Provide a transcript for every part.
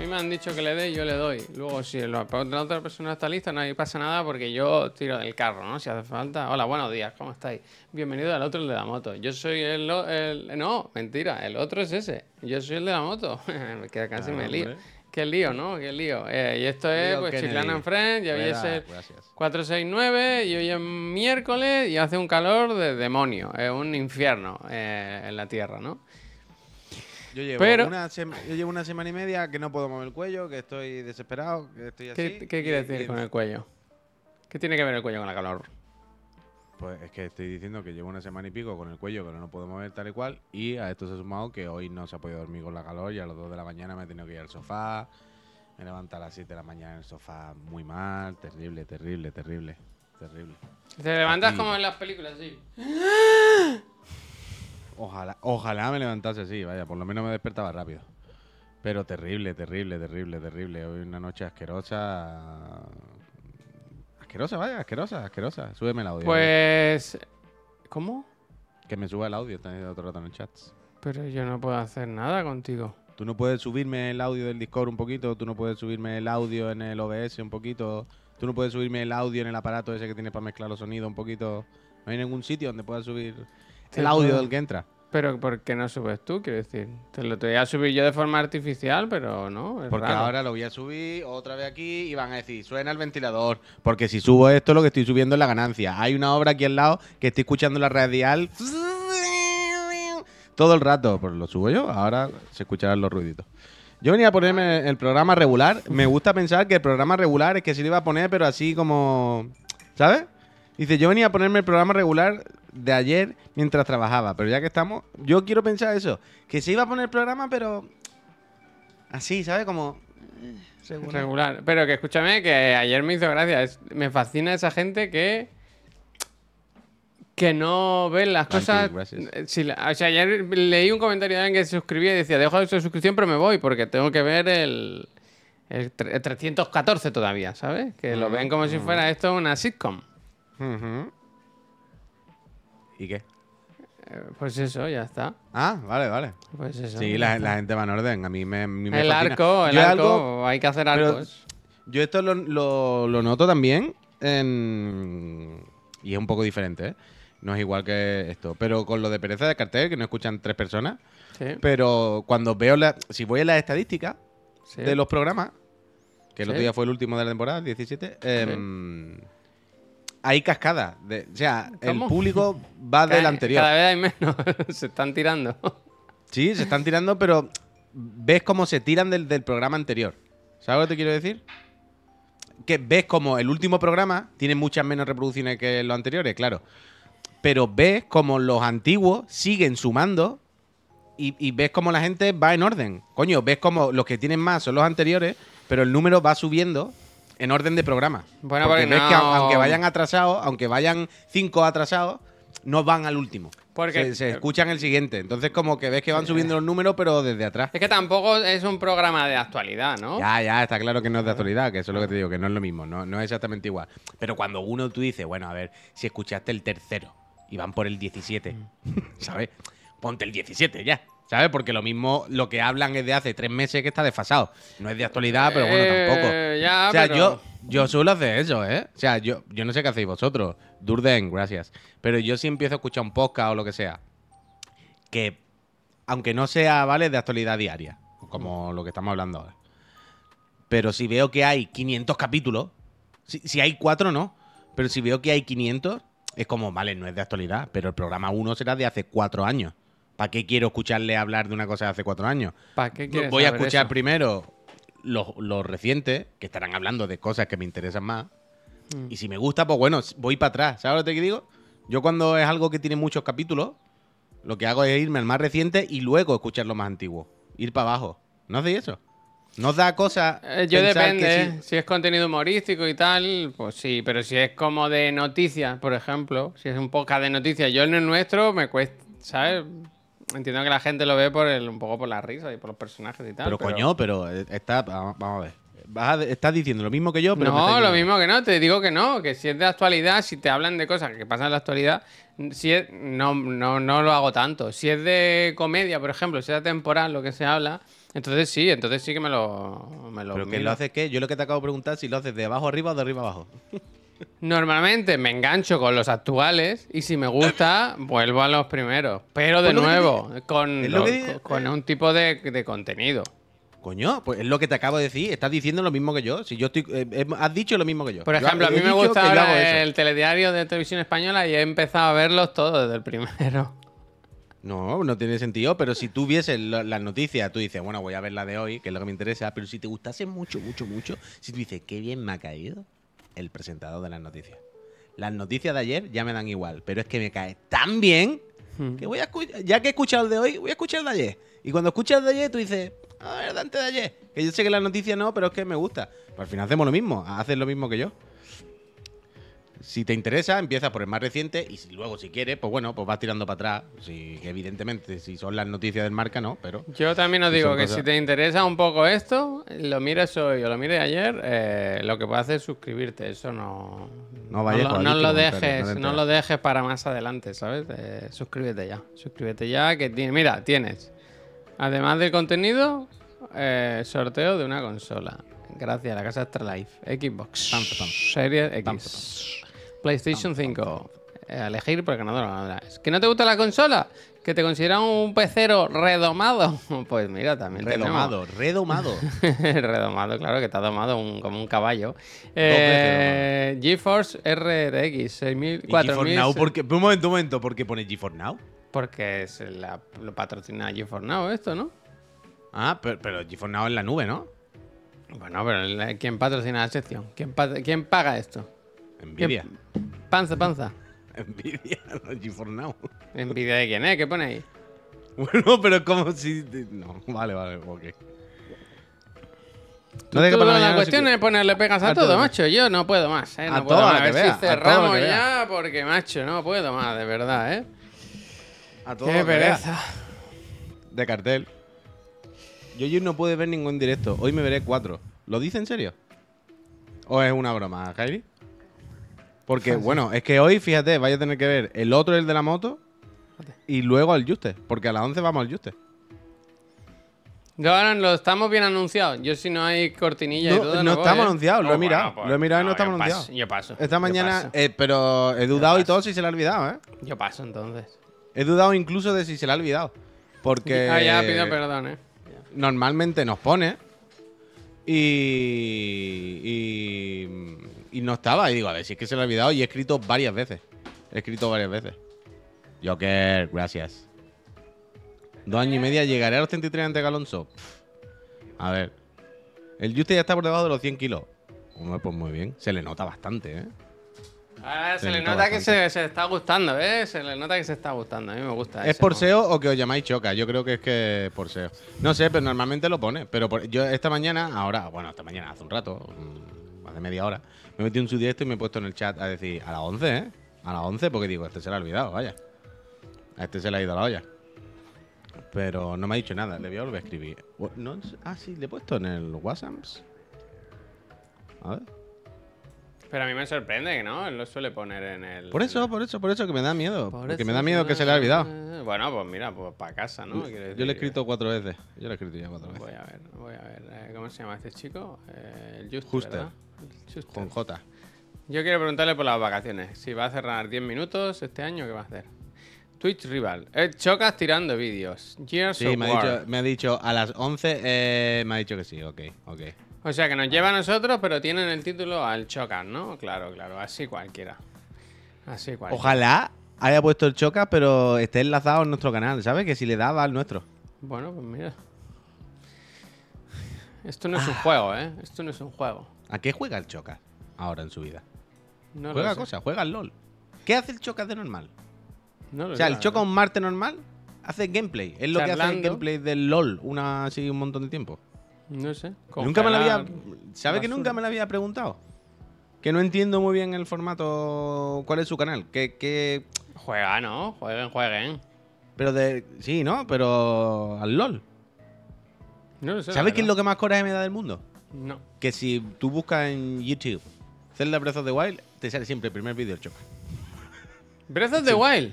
mí me han dicho que le dé y yo le doy. Luego, si la otra persona está lista, no pasa nada porque yo tiro del carro, ¿no? Si hace falta. Hola, buenos días, ¿cómo estáis? Bienvenido al otro, el de la moto. Yo soy el. el... No, mentira, el otro es ese. Yo soy el de la moto. que casi me lío. Qué lío, ¿no? Qué lío. Eh, y esto es, pues, Chiclana en Friends, y hoy es el 469, y hoy es miércoles, y hace un calor de demonio, es un infierno eh, en la Tierra, ¿no? Yo llevo, una yo llevo una semana y media que no puedo mover el cuello, que estoy desesperado, que estoy así. ¿Qué, qué quiere decir con el cuello? ¿Qué tiene que ver el cuello con la calor? Pues es que estoy diciendo que llevo una semana y pico con el cuello que no puedo mover tal y cual. Y a esto se ha sumado que hoy no se ha podido dormir con la calor y a las 2 de la mañana me he tenido que ir al sofá. Me levanto a las 7 de la mañana en el sofá muy mal. Terrible, terrible, terrible. Terrible. Te levantas como en las películas, sí. Ojalá, ojalá me levantase así, vaya, por lo menos me despertaba rápido. Pero terrible, terrible, terrible, terrible. Hoy una noche asquerosa Asquerosa, vaya, asquerosa, asquerosa. Súbeme el audio. Pues. ¿Cómo? Que me suba el audio, está otro rato en el chat. Pero yo no puedo hacer nada contigo. Tú no puedes subirme el audio del Discord un poquito, tú no puedes subirme el audio en el OBS un poquito, tú no puedes subirme el audio en el aparato ese que tienes para mezclar los sonidos un poquito. No hay ningún sitio donde puedas subir el audio del que entra. Pero ¿por qué no subes tú? Quiero decir, te lo te voy a subir yo de forma artificial, pero no. porque ahora lo voy a subir otra vez aquí y van a decir, suena el ventilador. Porque si subo esto, lo que estoy subiendo es la ganancia. Hay una obra aquí al lado que estoy escuchando la radial todo el rato. Pues lo subo yo, ahora se escucharán los ruiditos. Yo venía a ponerme el programa regular. Me gusta pensar que el programa regular es que se lo iba a poner, pero así como. ¿Sabes? Dice, yo venía a ponerme el programa regular de ayer mientras trabajaba, pero ya que estamos, yo quiero pensar eso, que se iba a poner el programa, pero así, ¿sabes? Como eh, regular. Pero que escúchame, que ayer me hizo gracia, me fascina esa gente que que no ve las cosas. o sea, ayer leí un comentario de alguien que se suscribía y decía, dejo de suscripción, pero me voy porque tengo que ver el, el, 314 todavía, ¿sabes? Que lo ven como si fuera esto una sitcom. ¿Y qué? Eh, pues eso, ya está. Ah, vale, vale. Pues eso. Sí, la, gente va en orden. A mí me, El arco, el arco, hay que hacer arcos. Yo esto lo, lo, noto también en... Y es un poco diferente, ¿eh? No es igual que esto. Pero con lo de pereza de cartel, que no escuchan tres personas. Sí. Pero cuando veo la... Si voy a las estadísticas de los programas, que el otro día fue el último de la temporada, 17, eh, hay cascada. o sea, el público va del anterior. Cada vez hay menos. se están tirando. Sí, se están tirando, pero ves cómo se tiran del, programa anterior. ¿Sabes lo que te quiero decir? Que ves como el último programa tiene muchas menos reproducciones que los anteriores, claro. Pero ves como los antiguos siguen sumando y, y ves como la gente va en orden. Coño, ves como los que tienen más son los anteriores, pero el número va subiendo en orden de programa. Bueno, porque, ves que aunque vayan atrasados, aunque vayan cinco atrasados, no van al último. Porque se, escuchan el siguiente. Entonces, como que ves que van subiendo los números, pero desde atrás. Es que tampoco es un programa de actualidad, ¿no? Ya, ya, está claro que no es de actualidad, que eso es lo que te digo, que no es lo mismo, no, no es exactamente igual. Pero cuando uno tú dices, bueno, a ver, si escuchaste el tercero y van por el 17, mm. ¿sabes? Ponte el 17 ya. ¿Sabes? Porque lo mismo, lo que hablan es de hace tres meses que está desfasado. No es de actualidad, pero bueno, tampoco. Eh, ya, o sea, yo, yo suelo hacer eso, ¿eh? O sea, yo, yo no sé qué hacéis vosotros. Durden, gracias. Pero yo sí empiezo a escuchar un podcast o lo que sea. Que, aunque no sea, ¿vale? De actualidad diaria. Como lo que estamos hablando ahora. Pero si veo que hay 500 capítulos. Si, si hay cuatro, no. Pero si veo que hay 500, es como, vale, no es de actualidad. Pero el programa 1 será de hace cuatro años. ¿Para qué quiero escucharle hablar de una cosa de hace cuatro años? ¿Para qué Voy a escuchar primero los, recientes, que estarán hablando de cosas que me interesan más. Mm. Y si me gusta, pues bueno, voy para atrás. ¿Sabes lo que te digo? Yo cuando es algo que tiene muchos capítulos, lo que hago es irme al más reciente y luego escuchar lo más antiguo. Ir para abajo. ¿No hacéis eso? ¿Nos da cosa? Eh, yo depende. Si... es contenido humorístico y tal, pues sí. Pero si es como de noticias, por ejemplo, si es un podcast de noticias, yo en el nuestro me cuesta, ¿sabes? Entiendo que la gente lo ve por el, un poco por la risa y por los personajes y tal. Pero, coño, pero está. Vamos a ver. estás diciendo lo mismo que yo, pero. No, lo mismo que no, te digo que no, que si es de actualidad, si te hablan de cosas que pasan en la actualidad, si no, no, no lo hago tanto. Si es de comedia, por ejemplo, si es temporal lo que se habla, Entonces sí, entonces sí que me lo, me lo ¿Pero que lo haces qué? Yo lo que te acabo de preguntar si lo haces de abajo arriba o de arriba abajo. Normalmente me engancho con los actuales y si me gusta, vuelvo a los primeros. Pero de Pues que nuevo, con, lo que con un tipo de, de contenido. Coño, pues es lo que te acabo de decir. Estás diciendo lo mismo que yo. Si yo estoy, eh, eh, has dicho lo mismo que yo. Por Yo ejemplo, a mí me gusta ahora el telediario de televisión española y he empezado a verlos todos desde el primero. No, no tiene sentido, pero si tú vieses las noticias, tú dices, bueno, voy a ver la de hoy, que es lo que me interesa, pero si te gustase mucho, mucho, mucho, si tú dices, qué bien me ha caído el presentador de las noticias. Las noticias de ayer ya me dan igual, pero es que me cae tan bien Hmm. que voy a escuchar, ya que he escuchado el de hoy, voy a escuchar el de ayer. Y cuando escuchas el de ayer, tú dices, a ver, de antes de ayer. Que yo sé que las noticias no, pero es que me gusta. Pero al final hacemos lo mismo, haces lo mismo que yo. Si te interesa, empiezas por el más reciente y si luego, si quieres, pues bueno, pues vas tirando para atrás. Si, que evidentemente, si son las noticias del marca, no, pero. Yo también os Sí, digo que cosas- si te interesa un poco esto, lo mires hoy o lo mires ayer, eh, lo que puedes hacer es suscribirte. Eso no. No vayas lo, con no lo dejes, no no lo dejes para más adelante, ¿sabes? Eh, suscríbete ya. Suscríbete ya, que tiene, mira, tienes. Además del contenido, eh, sorteo de una consola. Gracias a la casa Extra Life. Xbox. Series X. PlayStation 5. Eh, elegir por el ganador o ganadora. ¿Es ¿Que no te gusta la consola? ¿Que te consideran un pecero redomado? Pues mira, también Redomado, redomado. tenemos. redomado, claro, que está domado un- como un caballo. Eh, GeForce RTX 6000, ¿Y GeForce 4000. Now? ¿por qué? Un momento, un momento. ¿Por qué pone GeForce Now? Porque es la, lo patrocina GeForce Now esto, ¿no? Ah, pero, pero GeForce Now en la nube, ¿no? Bueno, pero ¿quién patrocina la sección? ¿Quién, pa- quién paga esto? Nvidia. Panza, panza. Nvidia, no GeForce Now. ¿Envidia de quién es? ¿Qué pone ahí? Bueno, pero es como si. No, vale, vale, ok. Tú, dejes para la mañana, cuestión si- es ponerle pegas a, a todo, todo. macho. Yo no puedo más, ¿eh? No A puedo todo, a más. la A que ver vea, si cerramos que ya, porque, macho, no puedo más, de verdad, ¿eh? A todo Qué que pereza. De cartel. Yo hoy no pude ver ningún directo. Hoy me veré cuatro. ¿Lo dice en serio? ¿O es una broma, Jairi? Porque, bueno, es que hoy, fíjate, vais a tener que ver el otro, el de la moto, y luego al Juste. Porque a las 11 vamos al Juste. Yo ahora lo estamos bien anunciados. Yo si no hay cortinilla y No, todo, no no voy, estamos ¿eh? anunciados, lo he Oh, mirado. pues, Lo he mirado y no estamos paso, anunciados. Yo paso. Esta yo mañana, paso. eh, pero he dudado y paso. todo si se le ha olvidado, ¿eh? Yo paso entonces. He dudado incluso de si se le ha olvidado. Porque Ah, ya pido perdón, ¿eh? normalmente nos pone y, y, y no estaba. Y digo, a ver si es que se le ha olvidado y he escrito varias veces. He escrito varias veces. Joker, gracias. Dos años y media llegaré a los 33 ante Alonso. Pff. A ver. El Juste ya está por debajo de los 100 kilos. Hombre, pues muy bien. Se le nota bastante, ¿eh? Ahora se Se le nota nota que se, se está gustando, ¿eh? Se le nota que se está gustando. A mí me gusta ¿Es por. SEO o que os llamáis choca? Yo creo que es que es por SEO. No sé, pero normalmente lo pone. Pero por- yo esta mañana, ahora, bueno, esta mañana, hace un rato, mm, hace media hora, me metí en su directo y me he puesto en el chat a decir, a las 11, ¿eh? A las 11, porque digo, este se le ha olvidado, vaya. A este se le ha ido la olla. Pero no me ha dicho nada, le voy a volver a escribir. No, ah, sí, le he puesto en el WhatsApp. A ver. Pero a mí me sorprende que no, él lo suele poner en el. Por eso, por eso, por eso, que me da miedo. Por porque eso me da miedo que se le ha olvidado. Bueno, pues mira, pues para casa, ¿no? Yo le he escrito cuatro veces. Yo le he escrito ya cuatro veces. Voy a ver, voy a ver. eh, ¿Cómo se llama este chico? Eh, el. Juster. ¿verdad? Con J. Yo quiero preguntarle por las vacaciones. Si va a cerrar 10 minutos este año, ¿qué va a hacer? Twitch Rival. Eh, chocas tirando vídeos. Gears Sí, of me ha, War. dicho, me ha dicho a las 11, eh, me ha dicho que sí, ok, ok. O sea, que nos lleva a nosotros, pero tienen el título al Chocas, ¿no? Claro, claro. Así cualquiera. Así cualquiera. Ojalá haya puesto el Chocas, pero esté enlazado en nuestro canal, ¿sabes? Que si le daba al nuestro. Bueno, pues mira. Esto no es Ah. un juego, ¿eh? Esto no es un juego. ¿A qué juega el Chocas ahora en su vida? No juega cosas, juega al LOL. ¿Qué hace el Chocas de normal? No lo O sea, sé, el la Chocas un Marte normal hace gameplay. Es lo que hace el gameplay del LOL una así un montón de tiempo. No sé. Nunca me lo había. ¿Sabe que nunca me lo había preguntado? Que no entiendo muy bien el formato. ¿Cuál es su canal? Que, que Juega, ¿no? Jueguen, jueguen. Pero de. Sí, ¿no? Pero al LOL. No lo sé. la ¿Sabes qué es lo que más coraje me da del mundo? No. Que si tú buscas en YouTube Zelda Breath of the Wild, te sale siempre el primer vídeo del Choca. Breath of the Wild.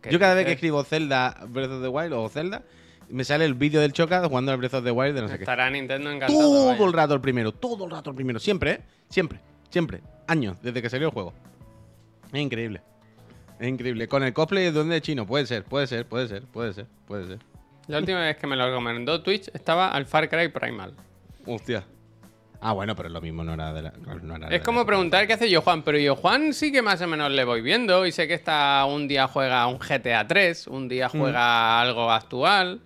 ¿Qué Yo cada vez que escribo Zelda Breath of the Wild o Zelda, Me sale el vídeo del Choca jugando al Breath of the Wild de no sé qué. Estará Nintendo encantado. Todo vaya. el rato el primero, todo el rato el primero. Siempre, ¿eh? Siempre, siempre. Años, desde que salió el juego. Es increíble. Es increíble. Con el cosplay de duende chino, puede ser, puede ser, puede ser, puede ser, puede ser. La última vez que me lo recomendó Twitch estaba al Far Cry Primal. Hostia. Ah, bueno, pero lo mismo no era de la. no era de Es como la- preguntar qué hace yo Juan, pero yo Juan sí que más o menos le voy viendo y sé que está un día juega un GTA 3, un día Mm. juega algo actual,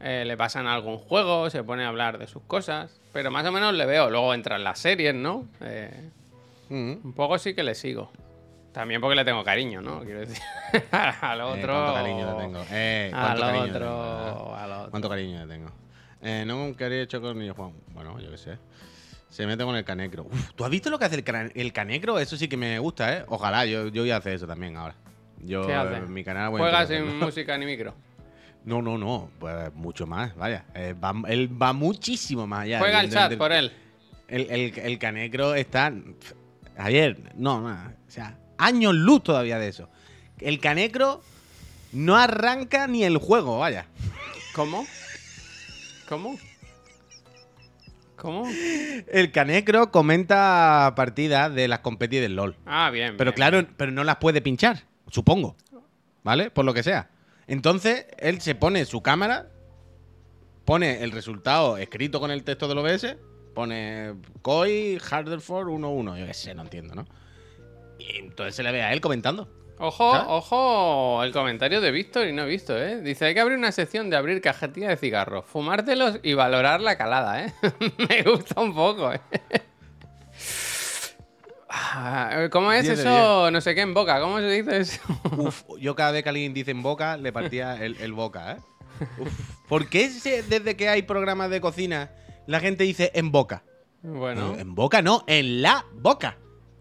eh, le pasan algún juego, se pone a hablar de sus cosas, pero más o menos le veo. Luego entran las series, ¿no? Eh, Mm. un poco sí que le sigo. También porque le tengo cariño, ¿no? Quiero decir. al Eh, otro. cuánto cariño le tengo. Eh, Al cariño le otro, tengo, al otro. Cuánto cariño le tengo. Eh, no quería hecho con niño Juan. Bueno, yo qué sé. Se mete con el canecro. Uf, ¿tú has visto lo que hace el, el canecro? Eso sí que me gusta, ¿eh? Ojalá, yo, yo voy a hacer eso también ahora. Yo ¿Qué hace? mi canal Juega sin música ni micro. No, no, no. Pues mucho más, vaya. Eh, va- él va muchísimo más allá. Juega el chat del- por él. El, el, el canecro está. Ayer, no, no. O sea, años luz todavía de eso. El canecro no arranca ni el juego, vaya. ¿Cómo? ¿Cómo? ¿Cómo? El canecro comenta partidas de las competidas del LOL. Ah, bien. Pero bien. claro, pero no las puede pinchar, supongo. ¿Vale? Por lo que sea. Entonces, él se pone su cámara, pone el resultado escrito con el texto del OBS, pone COI Harderford 1-1. Yo qué sé, no entiendo, ¿no? Y entonces se le ve a él comentando. Ojo, ojo, el comentario de Víctor y no he visto, ¿eh? Dice, hay que abrir una sección de abrir cajetillas de cigarros, fumártelos y valorar la calada, ¿eh? Me gusta un poco, ¿eh? Ah, ¿Cómo es 10 de eso? No sé qué en boca, ¿cómo se dice eso? Uf, yo cada vez que alguien dice en boca, le partía el, el boca, ¿eh? Uf. ¿Por qué desde que hay programas de cocina la gente dice en boca? Bueno. En boca no, en la boca.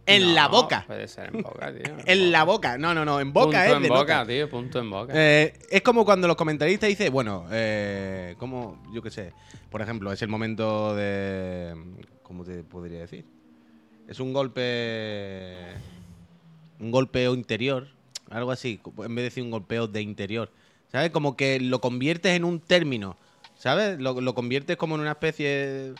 En no, la boca. Puede ser en boca, tío. En la boca. No, no, no. En boca punto es en de boca, nota. tío, punto en boca. Eh, es como cuando los comentaristas dicen, bueno, eh, como, yo qué sé, por ejemplo, es el momento de... ¿Cómo te podría decir? Es un golpe... Un golpeo interior, algo así, en vez de decir un golpeo de interior. ¿Sabes? Como que lo conviertes en un término, ¿sabes? Lo, lo conviertes como en una especie de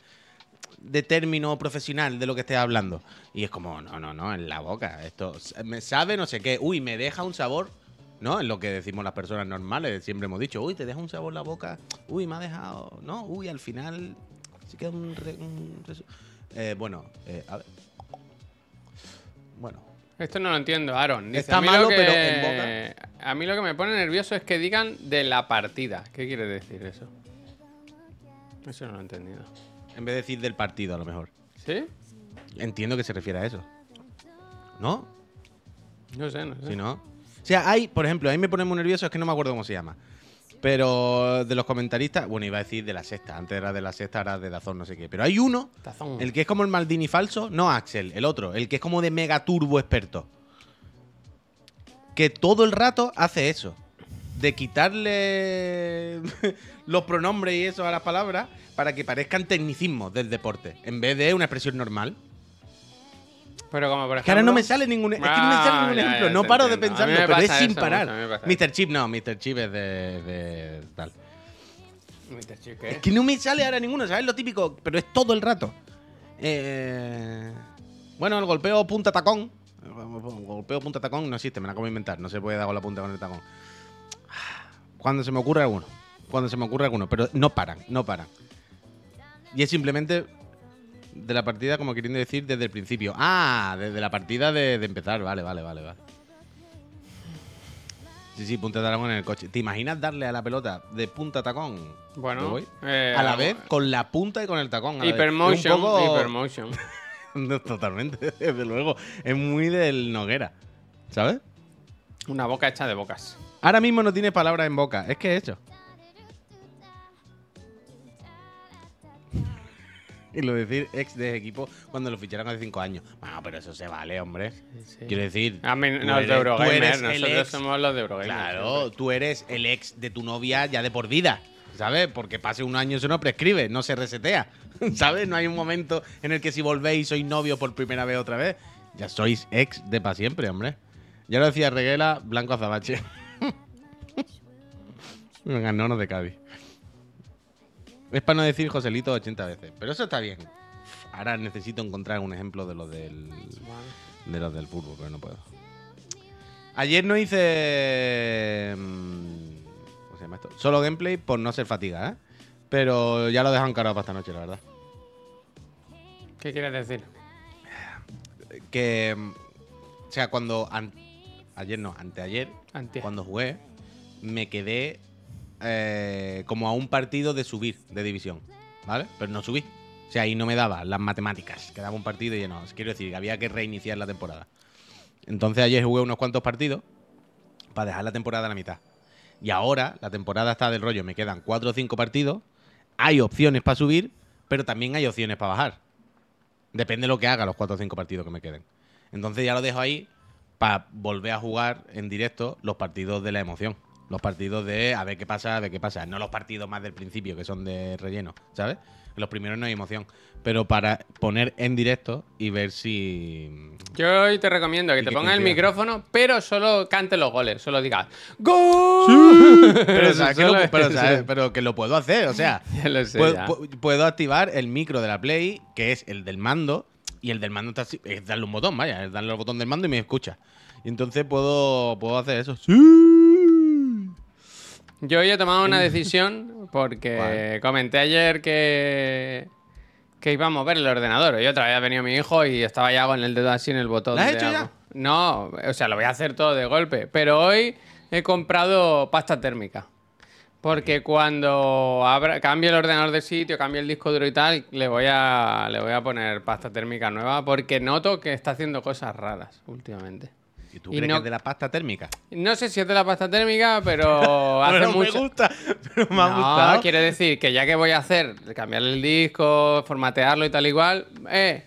término profesional de lo que estés hablando. Y es como, no, no, no, en la boca. Esto me sabe no sé qué. Uy, me deja un sabor. ¿No? Es lo que decimos las personas normales. Siempre hemos dicho, uy, te deja un sabor la boca. Uy, me ha dejado. No, uy, al final. Sí queda un. re- un Eh, bueno, eh, a ver. Bueno. Esto no lo entiendo, Aaron. Dice, Está malo, que- pero en A mí lo que me pone nervioso es que digan de la partida. ¿Qué quiere decir eso? Eso no lo he entendido. En vez de decir del partido, a lo mejor. ¿Sí? Entiendo que se refiere a eso. ¿No? No sé, no sé. Si no. O sea, hay, por ejemplo, ahí me pone muy nervioso, es que no me acuerdo cómo se llama. Pero de los comentaristas, bueno, iba a decir de la sexta, antes era de la sexta, ahora de Dazón, no sé qué. Pero hay uno, Tazón. el que es como el Maldini falso, no Axel, el otro, el que es como de mega turbo experto. Que todo el rato hace eso. De quitarle los pronombres y eso a las palabras para que parezcan tecnicismos del deporte, en vez de una expresión normal. Pero como por ejemplo... Que ahora no me sale ningún, es que no me sale Ah, ningún ya, ejemplo. No paro de entiendo. Pensarlo, pero es sin parar. Mr. Chip no, Mr. Chip es de, de tal. Mr. Chip, ¿qué? Es que no me sale ahora ninguno, ¿sabes? Lo típico, pero es todo el rato. Eh, bueno, el golpeo punta tacón. Golpeo punta tacón no existe, me la acabo de inventar. No se puede dar con la punta con el tacón. Cuando se me ocurre alguno. Cuando se me ocurre alguno. Pero no paran, no paran. Y es simplemente de la partida, como queriendo decir, desde el principio. Ah, desde la partida de, de empezar. Vale, vale, vale, vale. Sí, sí, punta tacón en el coche. ¿Te imaginas darle a la pelota de punta tacón? ¿Me Bueno, eh, a la vez con la punta y con el tacón. Hypermotion, poco- Hypermotion. Totalmente, desde luego. Es muy del Noguera. ¿Sabes? Una boca hecha de bocas. Ahora mismo no tiene palabras en boca. Es que he hecho. Y lo de decir ex de equipo cuando lo ficharon hace cinco años. Bueno, pero eso se vale, hombre. Quiero decir. A mí, los eres- de Eurogamer, nosotros ex- somos los de Eurogamer. Claro, siempre. tú eres el ex de tu novia ya de por vida, ¿sabes? Porque pase un año eso no prescribe, no se resetea, ¿sabes? No hay un momento en el que si volvéis sois novios por primera vez otra vez. Ya sois ex de para siempre, hombre. Ya lo decía Reguela, Blanco Azabache. Venga, no, no de Cádiz. Es para no decir Joselito 80 veces. Pero eso está bien. Ahora necesito encontrar un ejemplo de los del, de los del fútbol, pero no puedo. Ayer no hice. mm, ¿Cómo se llama esto? Solo gameplay por no ser fatiga, ¿eh? Pero ya lo dejan encarado para esta noche, la verdad. ¿Qué quieres decir? Que. mm, O sea, cuando. an- ayer no, anteayer. Antier. Cuando jugué, me quedé eh, como a un partido de subir de división, ¿vale? Pero no subí. O sea, ahí no me daba las matemáticas. Quedaba un partido y no. Quiero decir, que había que reiniciar la temporada. Entonces ayer jugué unos cuantos partidos para dejar la temporada a la mitad. Y ahora la temporada está del rollo. Me quedan cuatro o cinco partidos. Hay opciones para subir, pero también hay opciones para bajar. Depende de lo que haga los cuatro o cinco partidos que me queden. Entonces ya lo dejo ahí para volver a jugar en directo los partidos de la emoción. Los partidos de a ver qué pasa, a ver qué pasa. No los partidos más del principio, que son de relleno, ¿sabes? Los primeros no hay emoción. Pero para poner en directo y ver si. Yo hoy te recomiendo que ¿Y te pongas el micrófono, pero solo cante los goles. Solo digas ¡Gol! Pero, ¿sabes que lo- Solo pero, eso. ¿sabes? pero que lo puedo hacer, o sea. Ya lo sé, puedo, ya. pu- puedo activar el micro de la Play, que es el del mando, y el del mando está así- es darle un botón, vaya, es darle al botón del mando y me escucha. Y entonces puedo, puedo hacer eso. ¡Sí! Yo hoy he tomado una decisión porque comenté ayer que, que iba a mover el ordenador. Y otra vez ha venido mi hijo y estaba ya con el dedo así en el botón. ¿Lo has de hecho ya? No, o sea, lo voy a hacer todo de golpe. Pero hoy he comprado pasta térmica. Porque cuando abra, cambie el ordenador de sitio, cambie el disco duro y tal, le voy a, le voy a poner pasta térmica nueva porque noto que está haciendo cosas raras últimamente. ¿Y tú Y crees no- que es de la pasta térmica? No sé si es de la pasta térmica, pero hace Pero mucho... me gusta, pero me ha no, gustado. quiere decir que ya que voy a hacer, cambiarle el disco, formatearlo y tal igual, eh,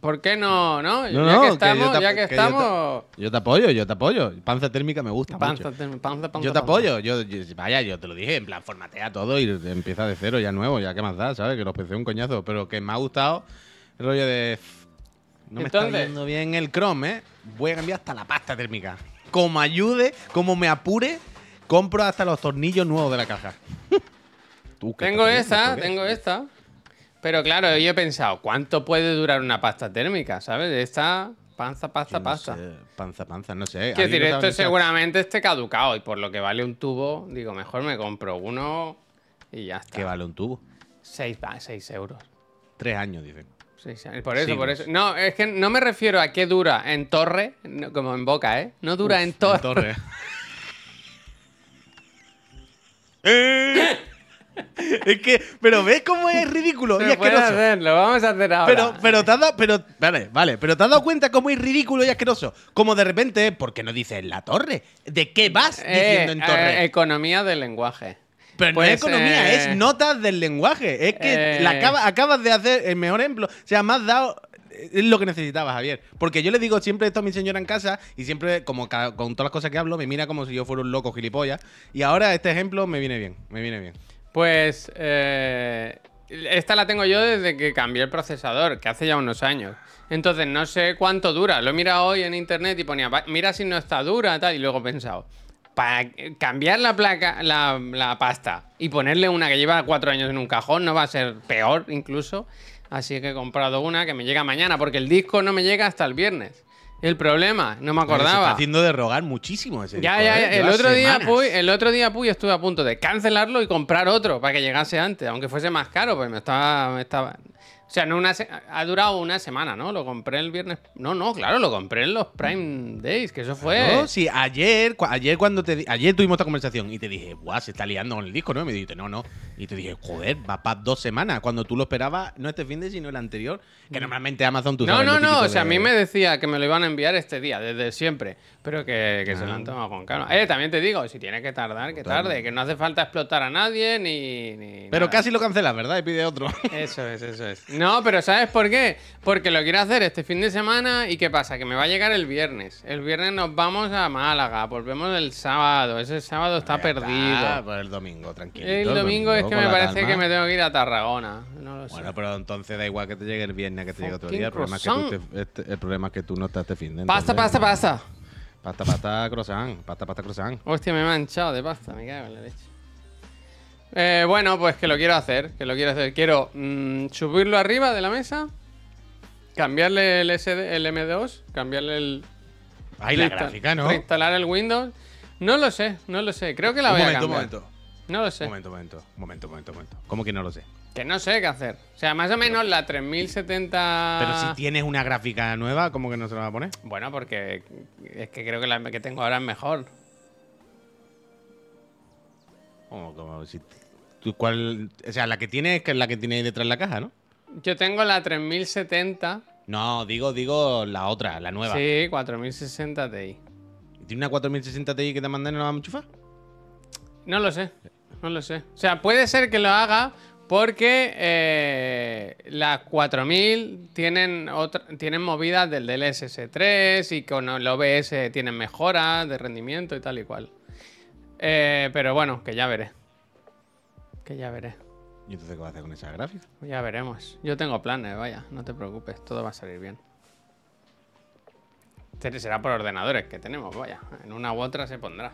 ¿por qué no? ¿No? No, ya que estamos, ya que yo te- estamos. Yo te apoyo, yo te apoyo. Panza térmica me gusta Panza, mucho. panza, panza, panza, Yo te apoyo, yo, yo- vaya, yo te lo dije, en plan, formatea todo y empieza de cero ya nuevo, ya que más da, ¿sabes? Que los PC un coñazo, pero que me ha gustado el rollo de... No me está Entonces- viendo bien el Chrome, ¿eh? Voy a cambiar hasta la pasta térmica. Como ayude, como me apure, compro hasta los tornillos nuevos de la caja. Tú, ¿qué Tengo viendo? tengo esta. Pero claro, yo he pensado, ¿cuánto puede durar una pasta térmica? ¿Sabes? Esta panza, pasta, no pasta. sé, panza, panza, no sé. Quiero ¿Alguien decir, esto seguramente esté caducado y por lo que vale un tubo, digo, mejor me compro uno y ya está. Que vale un tubo. 6 seis euros. Tres años, dicen. Sí, sí, Por eso, Sí, por eso. No, es que no me refiero a qué dura en torre, no, como en boca, ¿eh? No dura en torre. Torre. es que, pero ¿ves cómo es ridículo y puede asqueroso? hacer, lo vamos a hacer ahora. Pero, pero te has dado, pero, vale, vale, pero te has dado cuenta cómo es ridículo y asqueroso. Como de repente, ¿por qué no dices la torre? ¿De qué vas Eh, diciendo en torre? eh, economía del lenguaje. Pero no Pues, es economía, eh, es notas del lenguaje. Es que eh, la acaba- acabas de hacer el mejor ejemplo. O sea, me has dado. Es lo que necesitabas, Javier. Porque yo le digo siempre esto a mi señora en casa y siempre, como con todas las cosas que hablo, me mira como si yo fuera un loco gilipollas. Y ahora este ejemplo me viene bien, me viene bien. Pues eh, esta la tengo yo desde que cambié el procesador, que hace ya unos años. Entonces no sé cuánto dura. Lo he mirado hoy en internet y ponía, "Va- mira si no está dura, tal. Y luego he pensado, para cambiar la placa, la, la pasta y ponerle una que lleva cuatro años en un cajón, no va a ser peor incluso. Así que he comprado una que me llega mañana, porque el disco no me llega hasta el viernes. El problema, no me Se está acordaba. haciendo de rogar muchísimo ese Ya, disco, ya, ¿eh? ya. El Lleva otro, día. Puy, el otro día, Puy, estuve a punto de cancelarlo y comprar otro para que llegase antes, aunque fuese más caro, pues me estaba. Me estaba... O sea, no una se- ha durado una semana, ¿no? Lo compré el viernes. No, no, claro, lo compré en los Prime Days, que eso fue. No, sí, ayer, cu- ayer cuando te ayer tuvimos esta conversación y te dije, guau, se está liando con el disco, ¿no? Y me dijiste, no, no. Y te dije, joder, va para dos semanas. Cuando tú lo esperabas, no este fin de, sino el anterior. Que normalmente Amazon tú Mm. no, sabes no, no. O sea, a mí me decía que me lo iban a enviar este día, desde siempre. Pero que, que se lo han Ah. tomado con calma. Eh, también te digo, si tiene que tardar, que tarde. Que no hace falta explotar a nadie ni. ni Pero nada. casi lo cancelas, ¿verdad? Y pide otro. Eso es, eso es. No, pero ¿sabes por qué? Porque lo quiero hacer este fin de semana y ¿qué pasa? Que me va a llegar el viernes. El viernes nos vamos a Málaga, volvemos el sábado. Ese sábado está perdido. pues el domingo, tranquilo. El domingo es que me parece calma. que me tengo que ir a Tarragona. No lo sé. Bueno, pero entonces da igual que te llegue el viernes, que te llegue otro día. El problema, es que tú te- este- el problema es que tú no estás este fin de pasta, pasta, pasta. Pasta, pasta, croissant. Pasta, pasta, croissant. Hostia, me he manchado de pasta, me cago en la leche. Eh, bueno, pues que lo quiero hacer, que lo quiero hacer. Quiero mm, subirlo arriba de la mesa, cambiarle el SD, el M2, cambiarle el... Ay, la gráfica, ¿no? Reinstalar el Windows. No lo sé, no lo sé. Creo que la Un voy a momento, un cambiar. momento. No lo sé. Un momento, un momento. Un momento, un momento, un momento. ¿Cómo que no lo sé? Que no sé qué hacer. O sea, más o menos la 3070... Pero si tienes una gráfica nueva, ¿cómo que no se la va a poner? Bueno, porque es que creo que la que tengo ahora es mejor. Como, como si. ¿Tú cuál? O sea, la que tienes que es la que tiene ahí detrás de la caja, ¿no? Yo tengo la 3070. No, digo, digo la otra, la nueva. Sí, 4060 Ti. ¿Tiene una 4060 Ti que te mandan y no la vamos a enchufar? No lo sé, no lo sé. O sea, puede ser que lo haga porque eh, las 4000 tienen, otra, tienen movidas del DLSS 3 y con el OBS tienen mejoras de rendimiento y tal y cual. Eh, pero bueno, que ya veré. Que ya veré. ¿Y entonces qué vas a hacer con esa gráfica? Ya veremos. Yo tengo planes, vaya, no te preocupes, todo va a salir bien. Este Será por ordenadores que tenemos, vaya. En una u otra se pondrá.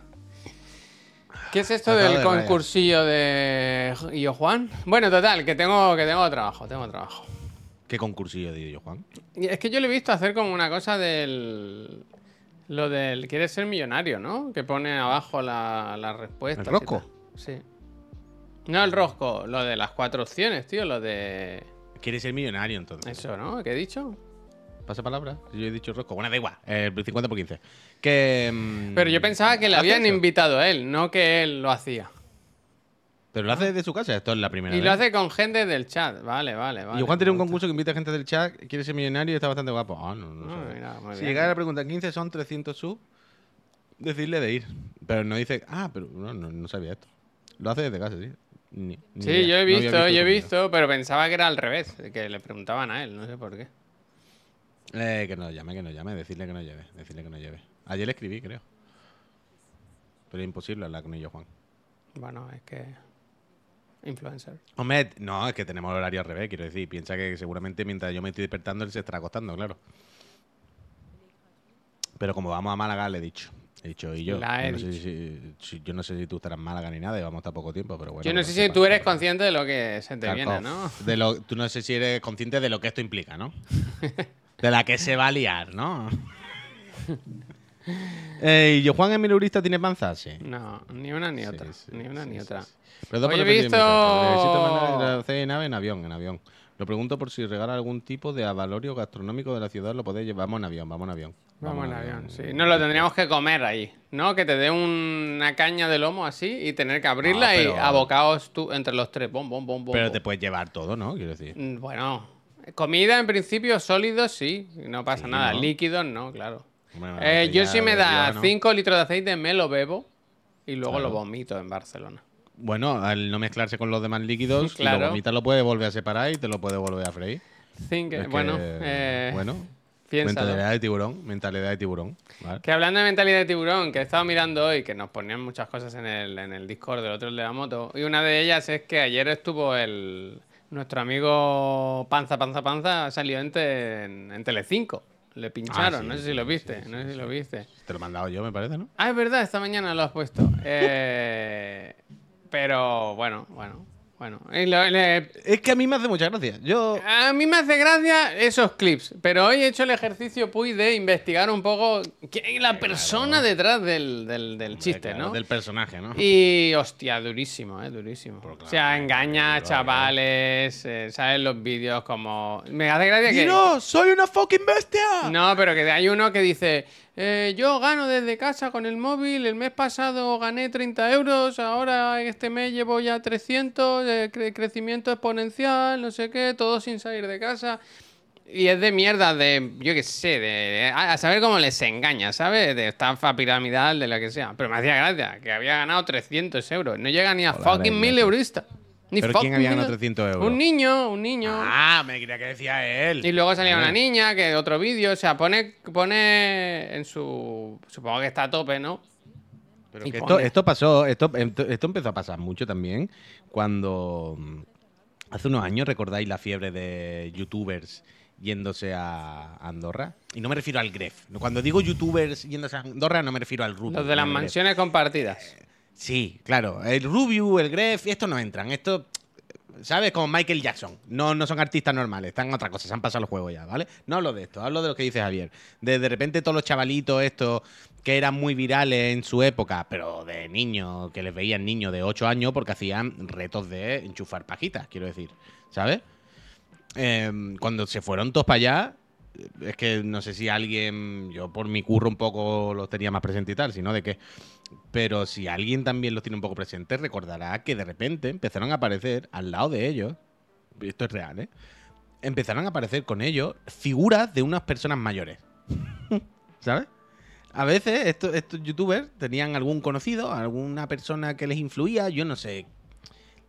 ¿Qué es esto Tratado del de concursillo de yo Juan? Bueno, total, que tengo, que tengo trabajo, tengo trabajo. ¿Qué concursillo digo yo, Juan? Es que yo le he visto hacer como una cosa del. Lo del. Quieres ser millonario, ¿no? Que pone abajo la, la respuesta. ¿El rosco? Sí. No el rosco, lo de las cuatro opciones, tío, lo de. ¿Quieres ser millonario entonces? Eso, ¿no? ¿Qué he dicho? Pasa palabra. Yo he dicho rosco. Bueno, da igual. El 50 por 15. Que. mm, Pero yo pensaba que le ¿hace habían eso? invitado a él, no que él lo hacía. Pero lo hace desde su casa. Esto es la primera Y vez. lo hace con gente del chat. Vale, vale, vale. y Juan tiene un concurso que invita a gente del chat. Quiere ser millonario y está bastante guapo. Ah, no, no. Ah, sé. mira, muy si bien. llegara la pregunta 15 son 300 sub, decirle de ir. Pero no dice. Ah, pero no, no, no sabía esto. Lo hace desde casa, sí. Ni- ni Sí, idea. yo he No visto, yo he visto, pero pensaba que era al revés, que le preguntaban a él, no sé por qué. Eh, que nos llame, que nos llame, decirle que nos lleve, decirle que nos lleve. Ayer le escribí, creo. Pero es imposible hablar con ellos, Juan. Bueno, es que. Influencer. Hombre, no, es que tenemos el horario al revés, quiero decir. Piensa que seguramente mientras yo me estoy despertando, él se estará acostando, claro. Pero como vamos a Málaga, le he dicho. He dicho, y yo. La yo, no sé dicho. si, si- yo no sé si tú estarás en Málaga ni nada, y vamos a estar poco tiempo, pero bueno. yo no sé si tú eres pero- consciente de lo que se te viene. ¿no? De lo, tú no sé si eres consciente de lo que esto implica, ¿no? De la que se va a liar, ¿no? Eh, ¿Y yo, Juan, el milurista, tiene panza? Sí. No, ni una ni Sí, otra. sí, ni una sí, ni otra. por Hoy he visto-. Necesito mandar en avión, en avión. Lo pregunto por si regala algún tipo de avalorio gastronómico de la ciudad, lo podéis llevar. Vamos en avión, vamos en avión. Vamos en avión, sí. No lo tendríamos que comer ahí, ¿no? Que te dé una caña de lomo así y tener que abrirla Ah, pero- y abocaos tú entre los tres. Bom, bom, bom, bom. Pero bom. te puedes llevar todo, ¿no? Quiero decir. Mm, Bueno, comida en principio sólidos sí, no pasa Sí, nada. ¿no? Líquidos no, claro. Bueno, Eh, yo si me da Dios, ¿no? 5 litros de aceite me lo bebo y luego Claro. lo vomito en Barcelona. Bueno, al no mezclarse con los demás líquidos, Claro. lo vomitas lo puedes volver a separar y te lo puedes volver a freír. Think- Es que, bueno, eh, bueno, piénsalo. mentalidad de tiburón, mentalidad de tiburón. ¿vale? Que hablando de mentalidad de tiburón, que he estado mirando hoy, que nos ponían muchas cosas en el, en el Discord del otro el de la moto, y una de ellas es que ayer estuvo el nuestro amigo Panza, Panza, Panza, salió en, te- en, en Telecinco. Le pincharon, Ah, sí, no sé si lo sí, viste, sí, no sé si lo viste. Te lo he mandado yo, me parece, ¿no? Ah, es verdad, esta mañana lo has puesto. Eh, pero bueno, bueno, bueno. Es que a mí me hace mucha gracia. Yo. a mí me hace gracia esos clips, pero hoy he hecho el ejercicio Puy de investigar un poco quién es la persona detrás del, del- del chiste, Claro, ¿no? Del personaje, ¿no? Y hostia, durísimo, eh, durísimo. Claro, o sea, engaña a claro, chavales, eh, ¿sabes? Los vídeos como... Me hace gracia que... ¡No! ¡Soy una fucking bestia! No, pero que hay uno que dice, eh, yo gano desde casa con el móvil, el mes pasado gané 30 euros, ahora este mes llevo ya 300, eh, cre- crecimiento exponencial, no sé qué, todo sin salir de casa. Y es de mierda, de, yo qué sé, de, de- a a saber cómo les engaña, ¿sabes? De estafa piramidal, de lo que sea. Pero me hacía gracia, que había ganado 300 euros. No llega ni a Hola, fucking Alex, mil gracias. euristas. Ni ¿Pero quién había ganado mil- 300 euros? Un niño, un niño. Ah, me creía que decía él. Y luego salía una niña, que otro vídeo, o sea, pone, pone en su... Supongo que está a tope, ¿no? Pero Y que esto, esto pasó, esto, esto empezó a pasar mucho también cuando mm, hace unos años recordáis la fiebre de youtubers yéndose a Andorra. Y no me refiero al Gref. Cuando digo youtubers yéndose a Andorra no me refiero al Rubio. Los de las mansiones compartidas. Sí, claro. El Rubius, el Gref, estos no entran. Esto, ¿sabes? Como Michael Jackson. No, no son artistas normales, están en otra cosa, se han pasado el juego ya, ¿vale? No hablo de esto, hablo de lo que dice Javier. De, repente todos los chavalitos estos que eran muy virales en su época, pero de niños, que les veían niños de 8 años porque hacían retos de enchufar pajitas, quiero decir, ¿sabes? Em, cuando se fueron todos para allá, es que no sé si alguien, yo por mi curro un poco los tenía más presente y tal, sino de que, pero si alguien también los tiene un poco presentes, recordará que de repente empezaron a aparecer al lado de ellos, esto es real, ¿eh? Empezaron a aparecer con ellos figuras de unas personas mayores, ¿sabes? A veces estos, estos youtubers tenían algún conocido, alguna persona que les influía, yo no sé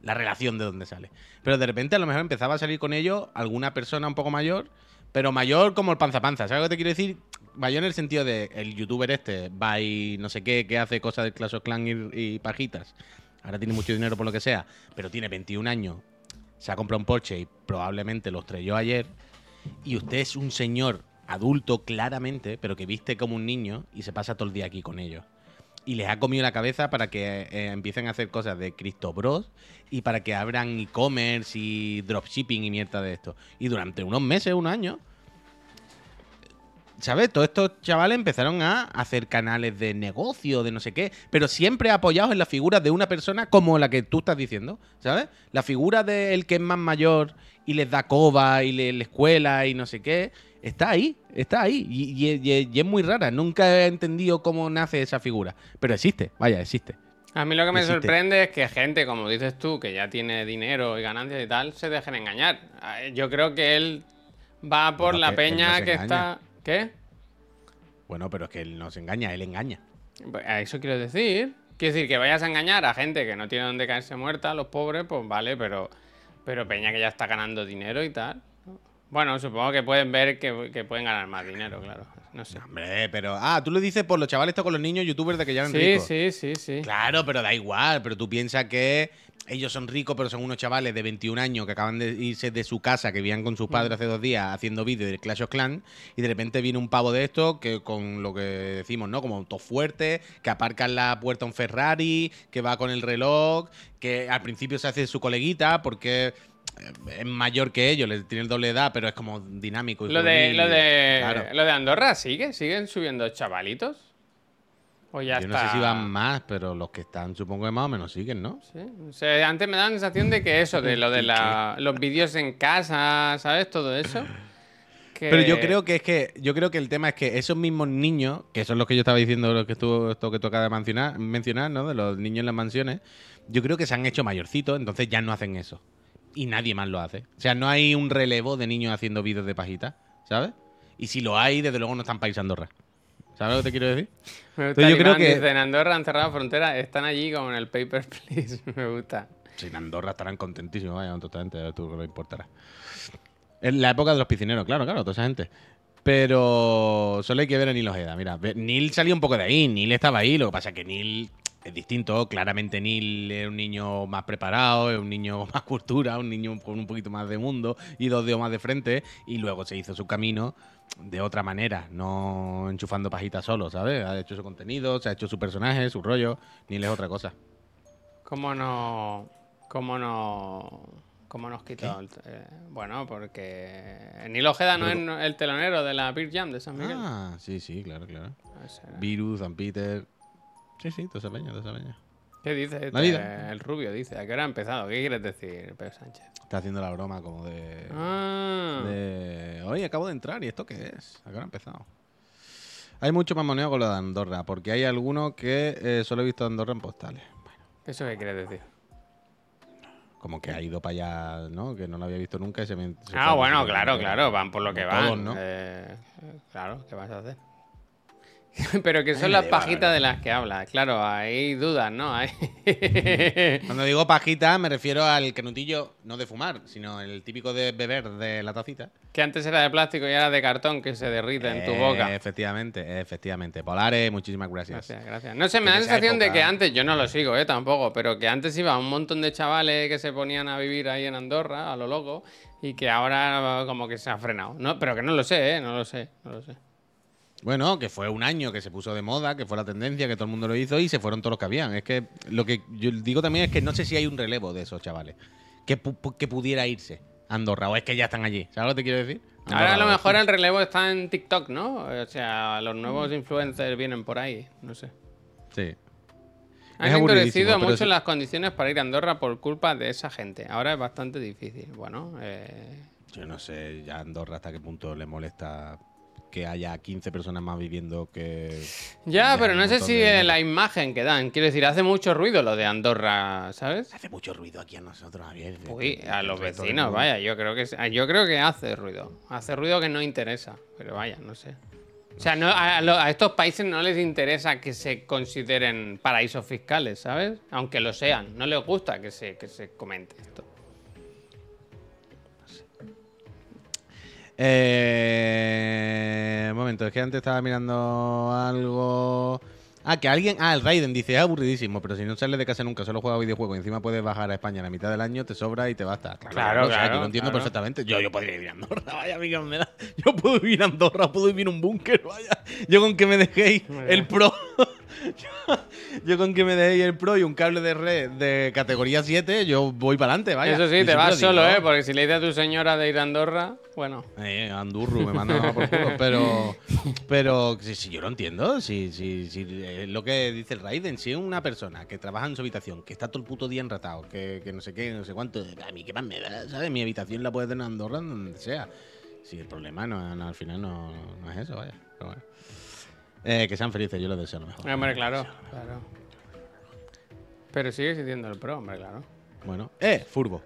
la relación de dónde sale. Pero de repente a lo mejor empezaba a salir con ellos alguna persona un poco mayor, pero mayor como el panza panza. ¿Sabes lo que te quiero decir? Mayor en el sentido de el youtuber este va y no sé qué, que hace cosas del Clash of Clans y, pajitas. Ahora tiene mucho dinero por lo que sea, pero tiene 21 años, se ha comprado un Porsche y probablemente lo estrelló ayer. Y usted es un señor adulto claramente, pero que viste como un niño y se pasa todo el día aquí con ellos. Y les ha comido la cabeza para que eh, empiecen a hacer cosas de Cristo Bros y para que abran e-commerce y dropshipping y mierda de esto. Y durante unos meses, un año, ¿sabes? Todos estos chavales empezaron a hacer canales de negocio, de no sé qué, pero siempre apoyados en la figura de una persona como la que tú estás diciendo, ¿sabes? La figura del que es más mayor y les da coba y le, le escuela y no sé qué, está ahí, está ahí. Y, y- y- y es muy rara. Nunca he entendido cómo nace esa figura. Pero existe, vaya, existe. A mí lo que me Existe. sorprende es que gente, como dices tú, que ya tiene dinero y ganancias y tal, se dejen engañar. Ah, Yo creo que él va por la que él no peña que está... ¿Qué? Bueno, pero es que él no se engaña, él engaña. Pues A eso quiero decir. Quiero decir que vayas a engañar a gente que no tiene donde caerse muerta, los pobres, pues vale, pero, pero Peña que ya está ganando dinero y tal. Bueno, supongo que pueden ver que, que pueden ganar más dinero, claro. No sé. Hombre, pero. Ah, tú lo dices por los chavales estos con los niños youtubers de que ya eran Sí, ricos. sí, sí, sí. Claro, pero da igual. Pero tú piensas que ellos son ricos, pero son unos chavales de 21 años que acaban de irse de su casa, que vivían con sus padres hace dos días haciendo vídeos de Clash of Clans, y de repente viene un pavo de estos que con lo que decimos, ¿no? Como auto fuerte, que aparca en la puerta un Ferrari, que va con el reloj, que al principio se hace su coleguita porque es mayor que ellos, les tiene el doble edad, pero es como dinámico. Y Lo de, lo de, Claro. lo de Andorra sigue, siguen subiendo chavalitos. O ya Yo está. no sé si van más, pero los que están supongo que más o menos siguen, ¿no? Sí, o sea, antes me da la sensación de que eso, de lo de la- los vídeos en casa, ¿sabes? Todo eso. que- Pero yo creo que es que yo creo que el tema es que esos mismos niños, que son los que yo estaba diciendo, lo que estuvo, esto que toca de mencionar, mencionar, ¿no? De los niños en las mansiones, yo creo que se han hecho mayorcitos, entonces ya no hacen eso. Y nadie más lo hace. O sea, no hay un relevo de niños haciendo vídeos de pajita, ¿sabes? Y si lo hay, desde luego no están país Andorra. ¿Sabes lo que te quiero decir? Me gusta Entonces yo creo que- en Andorra han cerrado frontera, están allí como en el Paper Please. me gusta. Sí, en Andorra estarán contentísimos, vaya, totalmente, a tú no importará. En la época de los piscineros, claro, claro, toda esa gente. Pero solo hay que ver a Neil Ojeda. Mira, Neil salió un poco de ahí, Neil estaba ahí, lo que pasa es que Neil es distinto. Claramente Neil es un niño más preparado, es un niño más cultura, un niño con un poquito más de mundo y dos dedos más de frente. Y luego se hizo su camino de otra manera, no enchufando pajitas solo, ¿sabes? Ha hecho su contenido, se ha hecho su personaje, su rollo. Neil es otra cosa. ¿Cómo no. ¿Cómo no. ¿Cómo nos quitó? el- eh, bueno, porque. Nilo Ojeda no Pero- es el telonero de la Beer Jam de San Miguel. Ah, sí, sí, claro, claro. Virus, San Peter. Sí, sí, toda esa peña, toda esa peña. ¿Qué dice? La vida. El rubio dice. ¿A qué hora ha empezado? ¿Qué quieres decir, Pedro Sánchez? Está haciendo la broma como de. Ah. de Oye, acabo de entrar, ¿y esto qué es? ¿A qué hora ha empezado? Hay mucho mamoneo con lo de Andorra, porque hay algunos que eh, solo he visto Andorra en postales. Bueno, ¿Eso qué quieres decir? como que ha ido para allá, ¿no? Que no lo había visto nunca y se me. se Ah, bueno, claro, claro, van por lo que van. todos, ¿no? Eh, claro, ¿qué vas a hacer? Pero que son las pajitas de las que hablas. Claro, hay dudas, ¿no? Hay... Cuando digo pajita, me refiero al canutillo, no de fumar, sino el típico de beber de la tacita. que antes era de plástico y ahora de cartón que se derrite en tu boca. Efectivamente, efectivamente. Polares, muchísimas gracias. Gracias, gracias. No sé, me da la sensación de que antes, yo no lo sigo, eh, tampoco, pero que antes iba un montón de chavales que se ponían a vivir ahí en Andorra, a lo loco, y que ahora como que se ha frenado. No, pero que no lo sé, eh, no lo sé, no lo sé. Bueno, que fue un año que se puso de moda, que fue la tendencia, que todo el mundo lo hizo y se fueron todos los que habían. Es que lo que yo digo también es que no sé si hay un relevo de esos chavales que, pu- que pudiera irse a Andorra o es que ya están allí. ¿Sabes lo que te quiero decir? Ahora a lo mejor el relevo está en TikTok, ¿no? O sea, los nuevos Mm. influencers vienen por ahí, no sé. Sí. Han endurecido mucho sí. las condiciones para ir a Andorra por culpa de esa gente. Ahora es bastante difícil. Bueno, eh, Yo no sé ya Andorra hasta qué punto le molesta que haya 15 personas más viviendo que. ya, pero no sé si de- la imagen que dan. Quiero decir, hace mucho ruido lo de Andorra, ¿sabes? Hace mucho ruido aquí a nosotros, Javier. Uy, a los vecinos, vaya, yo creo que es- yo creo que hace ruido. Hace ruido que no interesa, pero vaya, no sé. O sea, no, a, a estos países no les interesa que se consideren paraísos fiscales, ¿sabes? Aunque lo sean, no les gusta que se, que se comente esto. Eh, un momento, es que antes estaba mirando algo. Ah, que alguien. Ah, el Raiden dice, es aburridísimo, pero si no sales de casa nunca, solo juega videojuegos y encima puedes bajar a España a la mitad del año, te sobra y te basta. Claro, o sea, claro, yo lo entiendo claro. perfectamente. Yo, yo podría vivir a Andorra, vaya, amiga, me da. Yo puedo vivir a Andorra, puedo vivir en un búnker, vaya. Yo con que me dejéis el pro. Yo, yo con que me dejéis el pro y un cable de red de categoría 7, yo voy para adelante, vaya. Eso sí, te vas digo. solo, ¿eh? Porque si le dices a tu señora de ir a Andorra, bueno. Eh, Andurru, me manda por culo. Pero, pero si, si yo lo entiendo, si, si, si es lo que dice el Raiden, si es una persona que trabaja en su habitación, que está todo el puto día enratado, que, que no sé qué, no sé cuánto, a mí qué más me da, ¿sabes? Mi habitación la puede tener en Andorra, donde sea. Si el problema no, no, al final no, no es eso, vaya. Pero bueno. Eh, que sean felices, yo les deseo lo mejor. Hombre, claro, claro. Pero sigue siendo el pro, hombre, claro. Bueno, eh, Furbo.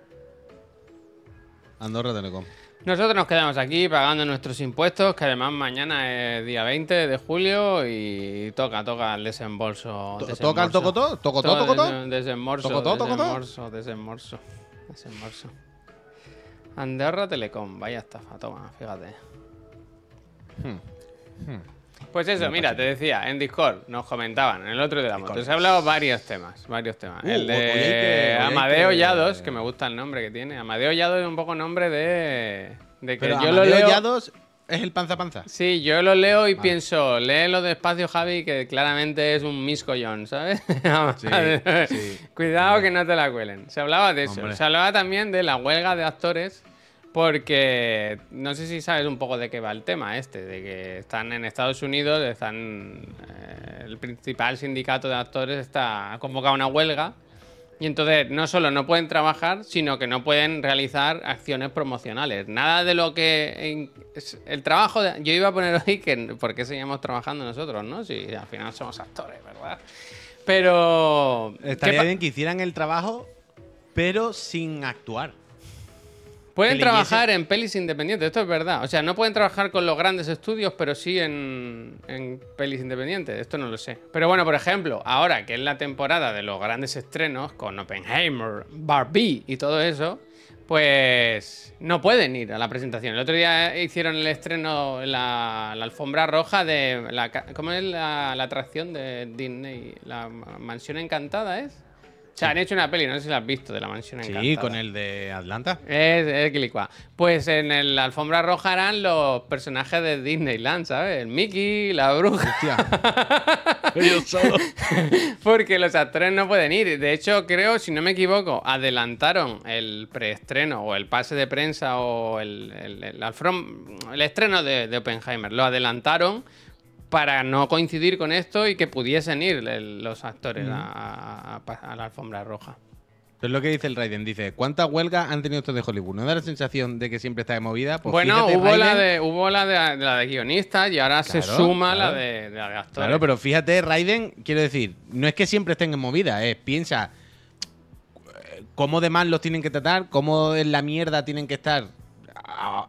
Andorra Telecom. Nosotros nos quedamos aquí pagando nuestros impuestos, que además mañana es día 20 de julio y toca, toca el desembolso. To- desembolso. ¿Toca el tocotó? ¿Tocotó, tocotó? dese- Desembolso, desembolso, desembolso, desembolso. Andorra Telecom, vaya estafa, toma, fíjate. Hmm. Pues eso, mira, te decía, en Discord nos comentaban, en el otro de la moto, se ha hablado varios temas, varios temas. Uh, el de hoy hay Amadeo que- Llados, que me gusta el nombre que tiene. Amadeo Llados es un poco nombre de, de que Pero yo lo Amadeo leo... Llados es el panza panza. Sí, yo lo leo y pienso, léelo despacio, Javi, que claramente es un miscollón, ¿sabes? sí. Cuidado que no te la cuelen. Se hablaba de eso. Hombre. Se hablaba también de la huelga de actores, porque no sé si sabes un poco de qué va el tema este, de que están en Estados Unidos, están eh, el principal sindicato de actores está ha convocado una huelga. Y entonces no solo no pueden trabajar, sino que no pueden realizar acciones promocionales. Nada de lo que... el trabajo... de- yo iba a poner hoy que... ¿Por qué seguimos trabajando nosotros, no? Si al final somos actores, ¿verdad? Pero... ¿qué Estaría bien que hicieran el trabajo, pero sin actuar. Pueden trabajar en pelis independientes, esto es verdad. O sea, no pueden trabajar con los grandes estudios, pero sí en, en pelis independientes. Esto no lo sé. Pero bueno, por ejemplo, ahora que es la temporada de los grandes estrenos, con Oppenheimer, Barbie y todo eso, pues no pueden ir a la presentación. El otro día hicieron el estreno, la, la alfombra roja de... La, ¿Cómo es la, la atracción de Disney? La ma- mansión encantada, ¿es? O sea, han hecho una peli, no sé si la has visto, de la mansión encantada. Sí, con el de Atlanta. Es, es Quilicua. Pues en el- la alfombra roja eran los personajes de Disneyland, ¿sabes? El Mickey, la bruja. Porque los actores no pueden ir. De hecho, creo, si no me equivoco, adelantaron el preestreno o el pase de prensa o el, el, el el estreno de, de Oppenheimer. Lo adelantaron para no coincidir con esto y que pudiesen ir los actores a, a- a la alfombra roja. Es lo que dice el Raiden. Dice, ¿cuántas huelgas han tenido estos de Hollywood? ¿No da la sensación de que siempre está de movida? Pues bueno, fíjate, hubo, la de, hubo la de, de la de guionistas y ahora se suma claro. la de, la de actores. Claro, pero fíjate, Raiden, quiero decir, no es que siempre estén en movida, es piensa eh, cómo de mal los tienen que tratar, cómo en la mierda tienen que estar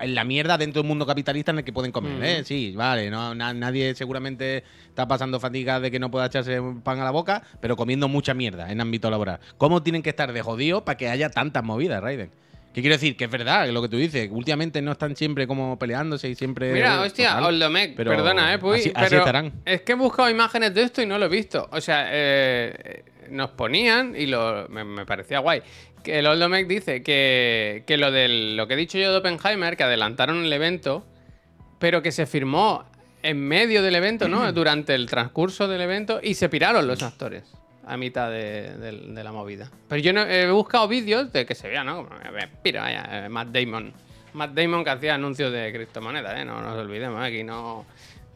en la mierda dentro de un mundo capitalista en el que pueden comer, ¿eh? Sí, vale, no, na- nadie seguramente está pasando fatiga de que no pueda echarse pan a la boca, pero comiendo mucha mierda en ámbito laboral. ¿Cómo tienen que estar de jodido para que haya tantas movidas, Raiden? ¿Qué quiero decir? Que es verdad, lo que tú dices, últimamente no están siempre como peleándose y siempre... Mira, hostia, Total. Oldomec, Pero perdona, eh, Puy, así- así pero estarán. es que he buscado imágenes de esto y no lo he visto. O sea, eh, nos ponían y lo, me, me parecía guay. Que el Oldomec dice que, que lo del lo que he dicho yo de Oppenheimer, que adelantaron el evento, pero que se firmó en medio del evento, ¿no? Durante el transcurso del evento y se piraron los actores a mitad de, de- de la movida. Pero yo no, he buscado vídeos de que se vea, ¿no? Pira, vaya, eh, Matt Damon. Matt Damon que hacía anuncios de criptomonedas, ¿eh? No nos olvidemos, aquí no...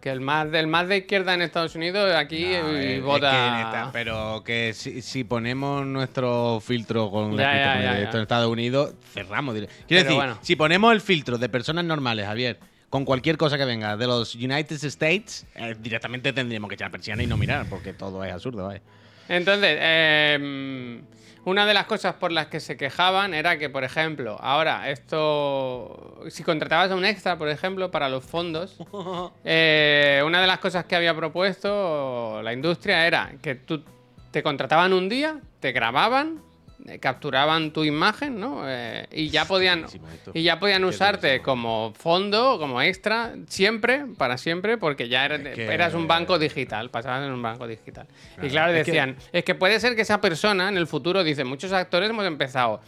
Que el más, del más de izquierda en Estados Unidos aquí No, eh, es- es vota... que pero que si, si ponemos nuestro filtro con Ya, ya, esto en Estados Unidos, cerramos. Quiero Pero decir, bueno. si ponemos el filtro de personas normales, Javier, con cualquier cosa que venga de los United States, eh, directamente tendríamos que echar persiana y no mirar, porque todo es absurdo, ¿vale? Entonces, eh, una de las cosas por las que se quejaban era que, por ejemplo, ahora esto, si contratabas a un extra, por ejemplo, para los fondos, eh, una de las cosas que había propuesto la industria era que tú te contrataban un día, te grababan, capturaban tu imagen, ¿no? Eh, y ya podían y ya podían usarte como fondo, como extra, siempre, para siempre, porque ya eras, Es que- eras un banco digital, pasabas en un banco digital. y claro, es que- decían, es que puede ser que esa persona en el futuro, dice, muchos actores hemos empezado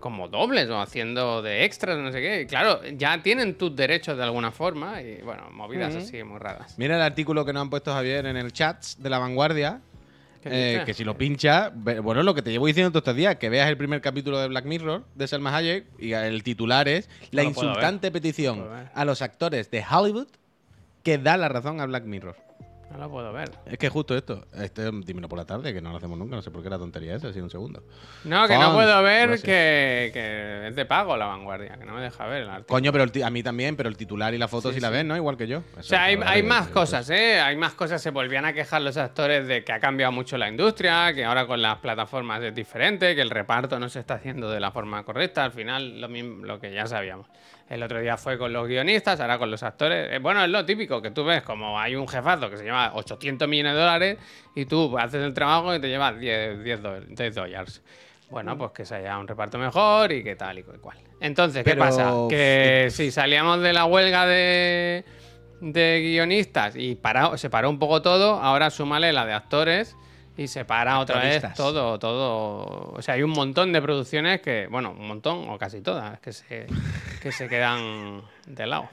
como dobles o haciendo de extras, no sé qué. Y claro, ya tienen tus derechos de alguna forma y bueno, movidas así muy raras. Mira el artículo que nos han puesto Javier en el chat de la vanguardia. ¿Qué eh, que si lo pincha, bueno, lo que te llevo diciendo todos estos días, que veas el primer capítulo de Black Mirror de Selma Hayek y el titular es La No insultante petición a los actores de Hollywood que da la razón a Black Mirror. No lo puedo ver. Es que justo esto, este, dímelo por la tarde, que no lo hacemos nunca, no sé por qué la tontería esa, sido un segundo. No, que no Fons, puedo ver que, que es de pago la vanguardia, que no me deja ver el artículo. Coño, pero el a mí también, pero el titular y la foto Sí, sí, la sí. ves, ¿no? Igual que yo. O sea, hay, hay más cosas, ¿eh? Hay más cosas. Se volvían a quejar los actores de que ha cambiado mucho la industria, que ahora con las plataformas es diferente, que el reparto no se está haciendo de la forma correcta. Al final, lo, mismo, lo que ya sabíamos. El otro día fue con los guionistas, ahora con los actores. Eh, bueno, es lo típico que tú ves, como hay un jefazo que se lleva 800 millones de dólares y tú haces el trabajo y te llevas 10, 10, do- 10 dólares. Bueno, pues que se haya un reparto mejor y que tal y cual. Entonces, ¿qué Pero- pasa? Que si salíamos de la huelga de, de guionistas y se paró un poco todo, ahora súmale la de actores y se para otra vez todo, todo. O sea, hay un montón de producciones que, bueno, un montón o casi todas, que se, que se quedan de lado.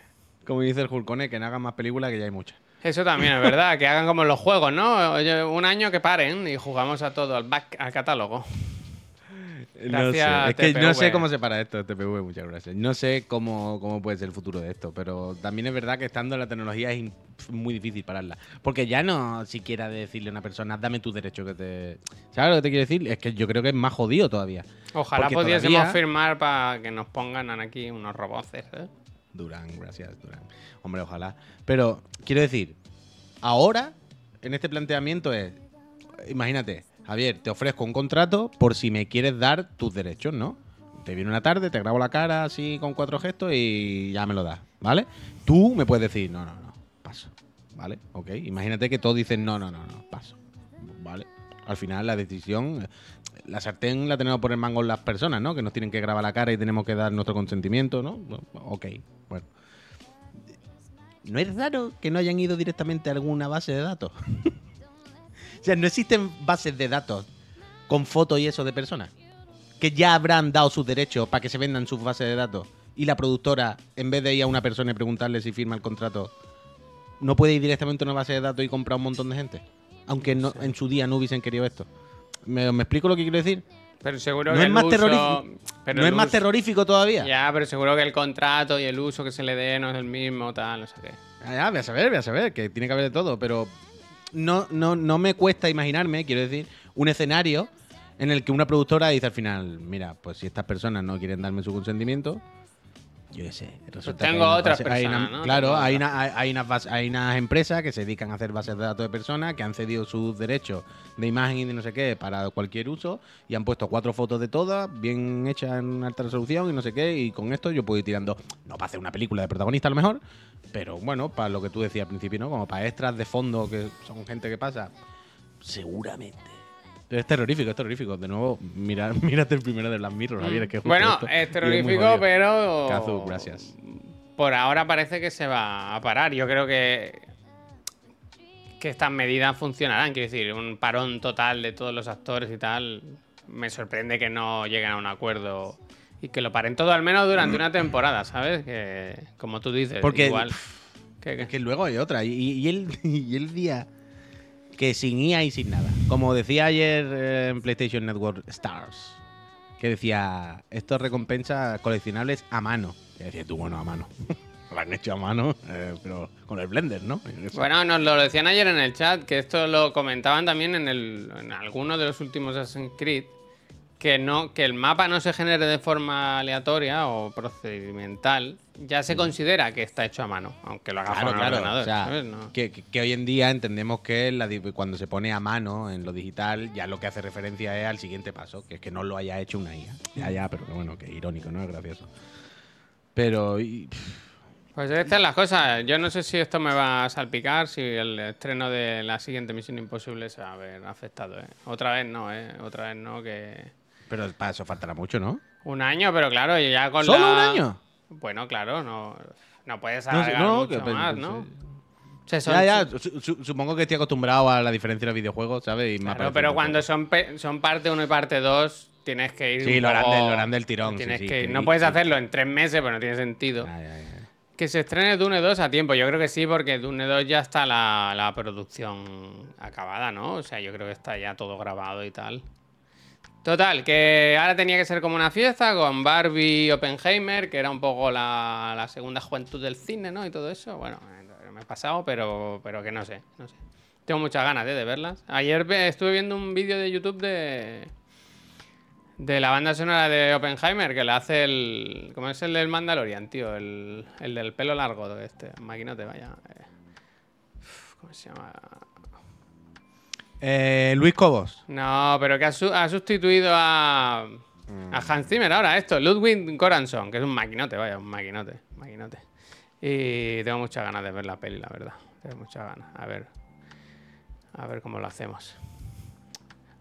Como dice el Julcone, que no hagan más películas, que ya hay muchas. Eso también es verdad, que hagan como en los juegos, ¿no? Oye, un año que paren y jugamos a todo, al back, al catálogo. No sé. Es que no sé cómo se para esto, TPV, muchas gracias. No sé cómo, cómo puede ser el futuro de esto, pero también es verdad que estando en la tecnología es muy difícil pararla. Porque ya no siquiera de decirle a una persona, dame tu derecho que te... ¿Sabes lo que te quiero decir? Es que yo creo que es más jodido todavía. Ojalá Porque pudiésemos todavía- firmar para que nos pongan aquí unos robots, ¿eh? Durán, gracias, Durán. Hombre, ojalá. Pero quiero decir, ahora, en este planteamiento es, imagínate, Javier, te ofrezco un contrato por si me quieres dar tus derechos, ¿no? Te viene una tarde, te grabo la cara así con cuatro gestos y ya me lo das, ¿vale? Tú me puedes decir, no, no, no, paso, ¿vale? Ok, imagínate que todos dicen, no, no, no, no, paso, ¿vale? Al final la decisión, la sartén la tenemos por el mango las personas, ¿no? Que nos tienen que grabar la cara y tenemos que dar nuestro consentimiento, ¿no? Ok, bueno. ¿No es raro que no hayan ido directamente a alguna base de datos? o sea, no existen bases de datos con fotos y eso de personas. Que ya habrán dado sus derechos para que se vendan sus bases de datos. Y la productora, en vez de ir a una persona y preguntarle si firma el contrato, no puede ir directamente a una base de datos y comprar un montón de gente. Aunque no- en su día no hubiesen querido esto. ¿Me, me explico lo que quiero decir? Pero seguro ¿No que es el más uso- terrorífico? pero ¿No es más terrorífico todavía? Ya, pero seguro que el contrato y el uso que se le dé no es el mismo, tal, no sé qué. Ya, ya, voy a saber, voy a saber, que tiene que haber de todo, pero no, no, no me cuesta imaginarme, quiero decir, un escenario en el que una productora dice al final, mira, pues si estas personas no quieren darme su consentimiento, yo qué sé. resulta que tengo hay una otras base- hay personas, una- ¿no? Claro, hay, una- hay, hay unas base- hay unas empresas que se dedican a hacer bases de datos de personas que han cedido sus derechos de imagen y de no sé qué para cualquier uso y han puesto cuatro fotos de todas, bien hechas en alta resolución y no sé qué, y con esto yo puedo ir tirando, no para hacer una película de protagonista a lo mejor, pero bueno, para lo que tú decías al principio, ¿no? Como para extras de fondo que son gente que pasa, seguramente. Es terrorífico, es terrorífico. De nuevo, mira, mírate el primero de Black Mirror, Javier, que Bueno, esto- es terrorífico, pero. Kazu, gracias. Por ahora parece que se va a parar. Yo creo que. Que estas medidas funcionarán. Quiero decir, un parón total de todos los actores y tal. Me sorprende que no lleguen a un acuerdo y que lo paren todo, al menos durante una temporada, ¿sabes? Que, como tú dices, Porque igual. Es que luego hay otra. Y, y el, y el día que sin IA y sin nada. Como decía ayer eh, en PlayStation Network Stars, que decía, esto recompensa coleccionables a mano. Y decía tú, bueno, a mano. Lo han hecho a mano, eh, pero con el Blender, ¿no? Bueno, nos lo decían ayer en el chat, que esto lo comentaban también en, el, en alguno de los últimos Assassin's Creed, que, no, que el mapa no se genere de forma aleatoria o procedimental, ya se considera que está hecho a mano, aunque lo haga Mm. Claro, un claro. ordenador. o sea, ¿sabes? No. que, que- hoy en día entendemos que la cuando se pone a mano en lo digital, ya lo que hace referencia es al siguiente paso, que es que no lo haya hecho una IA. Ya, ya, pero bueno, que irónico, ¿no? Es gracioso. Pero. y- Pues estas son las cosas. Yo no sé si esto me va a salpicar, si el estreno de la siguiente Misión Imposible se va a ver afectado. ¿eh? Otra vez no, ¿eh? Otra vez no, que... pero para eso faltará mucho, ¿no? Un año, pero claro, y ya con ¿Solo la- un año? Bueno, claro, no, no puedes alargar no, mucho que más, pensé- ¿no? O sea, son- Ya, ya, su- su- supongo que estoy acostumbrado a la diferencia de los videojuegos, ¿sabes? Y Claro, pero cuando son, pe- son parte 1 y parte 2, tienes que ir. Sí, un lo harán del- tirón, Tienes sí, que No puedes hacerlo en tres meses, pues no tiene sentido. Ya, ya, ya. Que se estrene Dune 2 a tiempo, yo creo que sí, porque Dune 2 ya está la, la producción acabada, ¿no? O sea, yo creo que está ya todo grabado y tal. Total, que ahora tenía que ser como una fiesta con Barbie y Oppenheimer, que era un poco la, la segunda juventud del cine, ¿no? Y todo eso. Bueno, eh, me he pasado, pero, pero que no sé, no sé. Tengo muchas ganas ¿eh? de verlas. Ayer ve- estuve viendo un vídeo de YouTube de, de la banda sonora de Oppenheimer, que la hace el. ¿Cómo es el del Mandalorian, tío? El, el del pelo largo este. Maquinote, vaya. eh. ¿Cómo se llama? Eh, Luis Cobos. No, pero que ha, su- ha sustituido a. A Hans Zimmer ahora, esto. Ludwig Göransson, que es un maquinote, vaya, un maquinote. Maquinote. Y tengo muchas ganas de ver la peli, la verdad. Tengo muchas ganas. A ver. A ver cómo lo hacemos.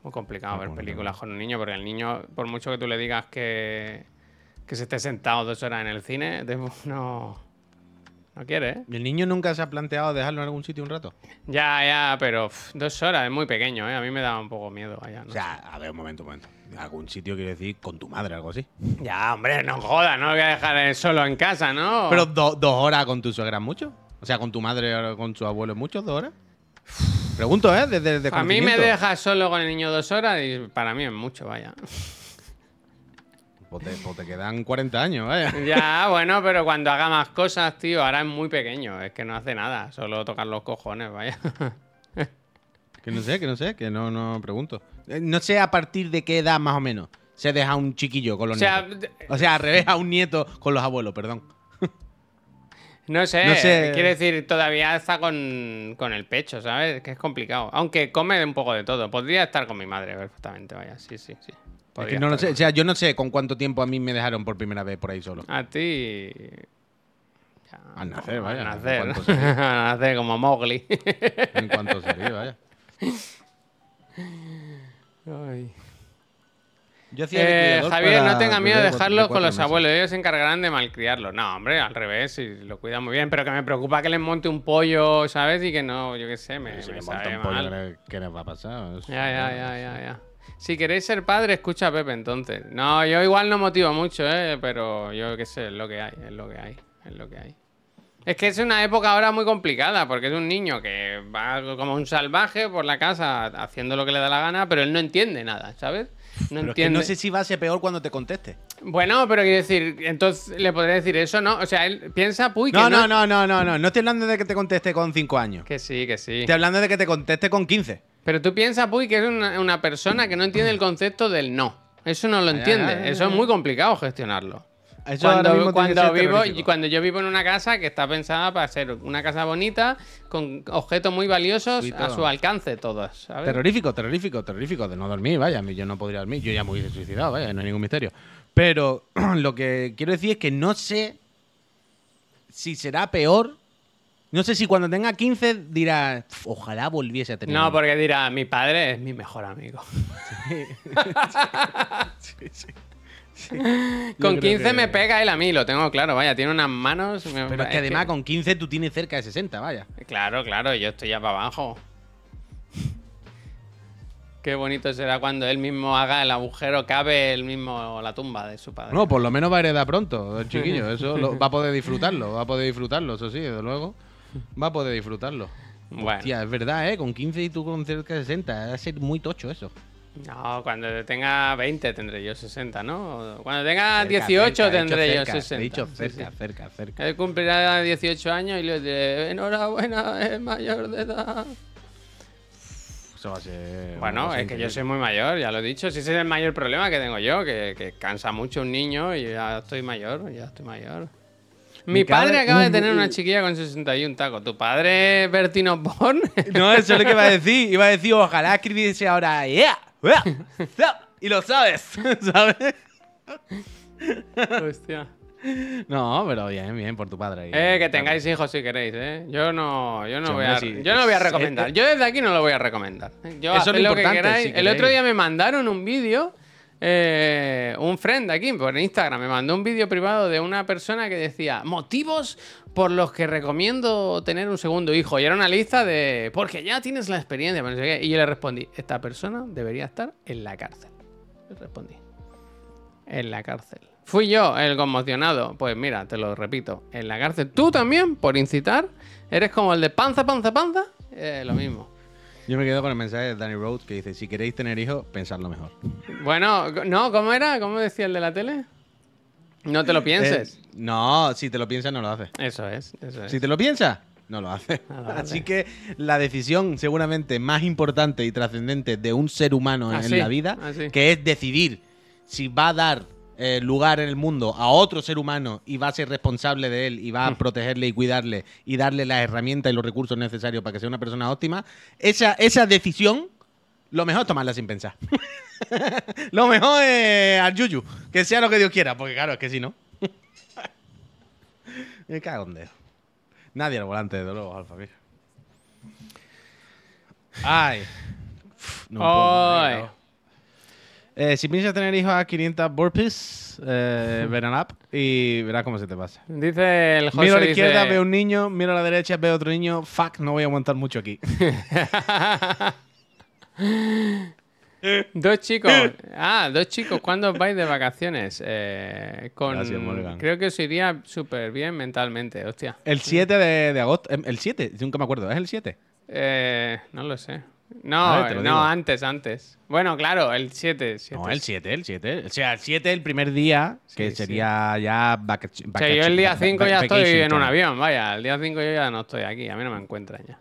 Muy complicado ver películas con un niño, porque el niño, por mucho que tú le digas que, que se esté sentado dos horas en el cine, no, no quiere, ¿eh? ¿El niño nunca se ha planteado dejarlo en algún sitio un rato? Ya, ya, pero dos horas es muy pequeño, ¿eh? A mí me da un poco miedo, vaya. no O sea, a ver, un momento, un momento. Algún sitio quiero decir con tu madre, algo así. Ya, hombre, no jodas, no lo voy a dejar eh, solo en casa, ¿no? Pero do- dos horas con tu suegra es mucho. O sea, con tu madre o con su abuelo es mucho, dos horas. Pregunto, ¿eh? Desde el a mí me deja solo con el niño dos horas y para mí es mucho, vaya. Pues te, pues te quedan 40 años, vaya. ya, bueno, pero cuando haga más cosas, tío, ahora es muy pequeño, es que no hace nada, solo tocar los cojones, vaya. Que no sé, que no sé, que no, no pregunto. Eh, No sé a partir de qué edad más o menos se deja un chiquillo con o los sea, nietos. O sea, al revés, a un nieto con los abuelos, perdón. No sé, No sé. quiere decir, todavía está con, con el pecho, ¿sabes? Que es complicado. Aunque come un poco de todo. Podría estar con mi madre perfectamente, vaya. Sí, sí, sí. Es que no lo sé, o sea, yo no sé con cuánto tiempo a mí me dejaron por primera vez por ahí solo. A ti. ya, Al nacer, vaya, Al en nacer. Al nacer, como Mowgli. En cuanto sería, vaya. Ay. Yo Eh, Javier, no tenga miedo de dejarlos con los meses. abuelos. Ellos se encargarán de malcriarlos. No, hombre, al revés. Si lo cuidan muy bien. Pero que me preocupa que les monte un pollo, ¿sabes? Y que no, yo qué sé, me, Si me le monta sabe un pollo, mal. ¿qué le- ¿qué les va a pasar? Es- Ya, ya, ya, ya, ya. Si queréis ser padre, escucha a Pepe entonces. No, yo igual no motivo mucho, ¿eh? Pero yo qué sé, es lo que hay, es lo que hay, es lo que hay. Es que es una época ahora muy complicada, porque es un niño que va como un salvaje por la casa haciendo lo que le da la gana, pero él no entiende nada, ¿sabes? No Pero es que entiende. no sé si va a ser peor cuando te conteste. Bueno, pero quiero decir, entonces le podría decir eso, ¿no? O sea, él piensa, puy, que No, no, no, no, no, no. No estoy hablando de que te conteste con 5 años. Que sí, que sí. Estoy hablando de que te conteste con 15. Pero tú piensas, Puy, que es una, una persona que no entiende el concepto del no. Eso no lo entiende. ya, ya, Eso es muy complicado gestionarlo. Eso Cuando, cuando vivo, cuando yo vivo en una casa que está pensada para ser una casa bonita, con objetos muy valiosos a su alcance todos, ¿sabes? Terrorífico, terrorífico, terrorífico. De no dormir, vaya. Yo no podría dormir. Yo ya me hubiese suicidado, vaya. No hay ningún misterio. Pero lo que quiero decir es que no sé si será peor. No sé si cuando tenga 15 dirá, "Pf, ojalá volviese a tener. No, uno". porque dirá, mi padre es mi mejor amigo. Con creo 15 que- me pega él a mí, lo tengo claro, vaya, tiene unas manos... me- Pero es que además con 15 tú tienes cerca de 60, vaya. Claro, claro, yo estoy ya para abajo. Qué bonito será cuando él mismo haga el agujero, cabe el mismo la tumba de su padre. No, por lo menos va a heredar pronto, el chiquillo. Eso lo- va a poder disfrutarlo, va a poder disfrutarlo, eso sí, desde luego. Va a poder disfrutarlo. Bueno. Hostia, es verdad, ¿eh? Con 15 y tú con cerca de 60. Va a ser muy tocho eso. No, cuando tenga 20 tendré yo 60, ¿no? Cuando tenga Cerca, 18 cerca, tendré cerca, yo 60. He dicho Sí, cerca, sí. cerca, cerca. Él cumplirá 18 años y le diré, enhorabuena, es mayor de edad. Eso va a ser. Bueno, es que yo soy muy mayor, ya lo he dicho. Si ese es el mayor problema que tengo yo, que, que cansa mucho un niño y ya estoy mayor, ya estoy mayor. Mi padre acaba de tener una chiquilla con 61 tacos. ¿Tu padre es Bertino Born? No, eso es lo que iba a decir. Iba a decir, ojalá escribiese ahora, yeah, yeah, yeah", y lo sabes, ¿sabes? Hostia. No, pero bien, bien, por tu padre. Eh, que tengáis hijos si queréis, ¿eh? Yo no, yo no, Sí, voy, a, sí. yo no voy a recomendar. Yo desde aquí no lo voy a recomendar. Yo Eso es lo lo que queráis. si El otro queréis. día me mandaron un vídeo, eh, un friend aquí por Instagram, me mandó un vídeo privado de una persona que decía motivos por los que recomiendo tener un segundo hijo. Y era una lista de, porque ya tienes la experiencia, no sé qué. Y yo le respondí, esta persona debería estar en la cárcel. Le respondí. En la cárcel. Fui yo el conmocionado. Pues mira, te lo repito. En la cárcel. Tú también, por incitar, eres como el de panza, panza, panza. Eh, lo mismo. Yo me quedo con el mensaje de Danny Rhodes que dice: si queréis tener hijos, pensadlo mejor. Bueno, no, ¿cómo era? ¿Cómo decía el de la tele? No te lo pienses. Eh, no, si te lo piensas, no lo haces. Eso es, eso es. Si te lo piensas, no lo haces. No lo hace. Así que la decisión seguramente más importante y trascendente de un ser humano Ah, en sí, la vida, ah, sí. que es decidir si va a dar eh, lugar en el mundo a otro ser humano y va a ser responsable de él y va a Hmm. protegerle y cuidarle y darle las herramientas y los recursos necesarios para que sea una persona óptima, esa, esa decisión, lo mejor es tomarla sin pensar. lo mejor es al yuyu, que sea lo que Dios quiera, porque claro, es que si no... Me cago en dedo. Nadie al volante, desde luego, Alfa, mira. Ay. Uf, no me puedo Ay. mover, no. Eh, si piensas tener hijos a 500 burpees, eh, ven al app y verás cómo se te pasa. Dice el José. miro a la dice- izquierda, veo un niño, miro a la derecha, veo otro niño. Fuck, no voy a aguantar mucho aquí. Dos chicos. Ah, dos chicos. ¿Cuándo vais de vacaciones? Eh, con... Gracias, Morgan. Creo que os iría súper bien mentalmente, hostia. El 7 de, de agosto. em, El 7, nunca me acuerdo. ¿Es el 7? Eh, no lo sé. No, ver, no, antes, antes. Bueno, claro, el 7. No, el 7, el 7. O sea, el 7 el primer día, que Sí, sería ya vaca- O sea, yo el día vaca- 5 ya estoy en un avión, vaya. El día 5 yo ya no estoy aquí, a mí no me encuentran ya.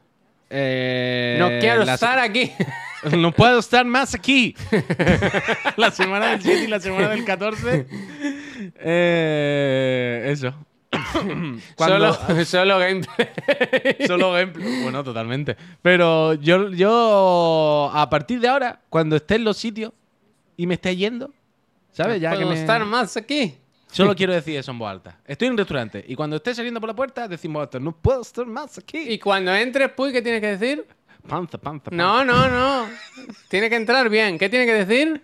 Eh, No quiero la- estar aquí. No puedo estar más aquí. la semana del 7 y la semana del 14. Eh, eso. Cuando- Solo, solo gameplay. Solo gameplay. Bueno, totalmente. Pero yo, yo, a partir de ahora, cuando esté en los sitios y me esté yendo, ¿sabes? Ya que ¿Puedo me... estar más aquí? Solo quiero decir eso en voz alta. Estoy en un restaurante y cuando esté saliendo por la puerta, decimos esto, no puedo estar más aquí. Y cuando entres, Puy, ¿qué tienes que decir? Panza, panza, panza. No, no, no. Tiene que entrar bien. ¿Qué tiene que decir?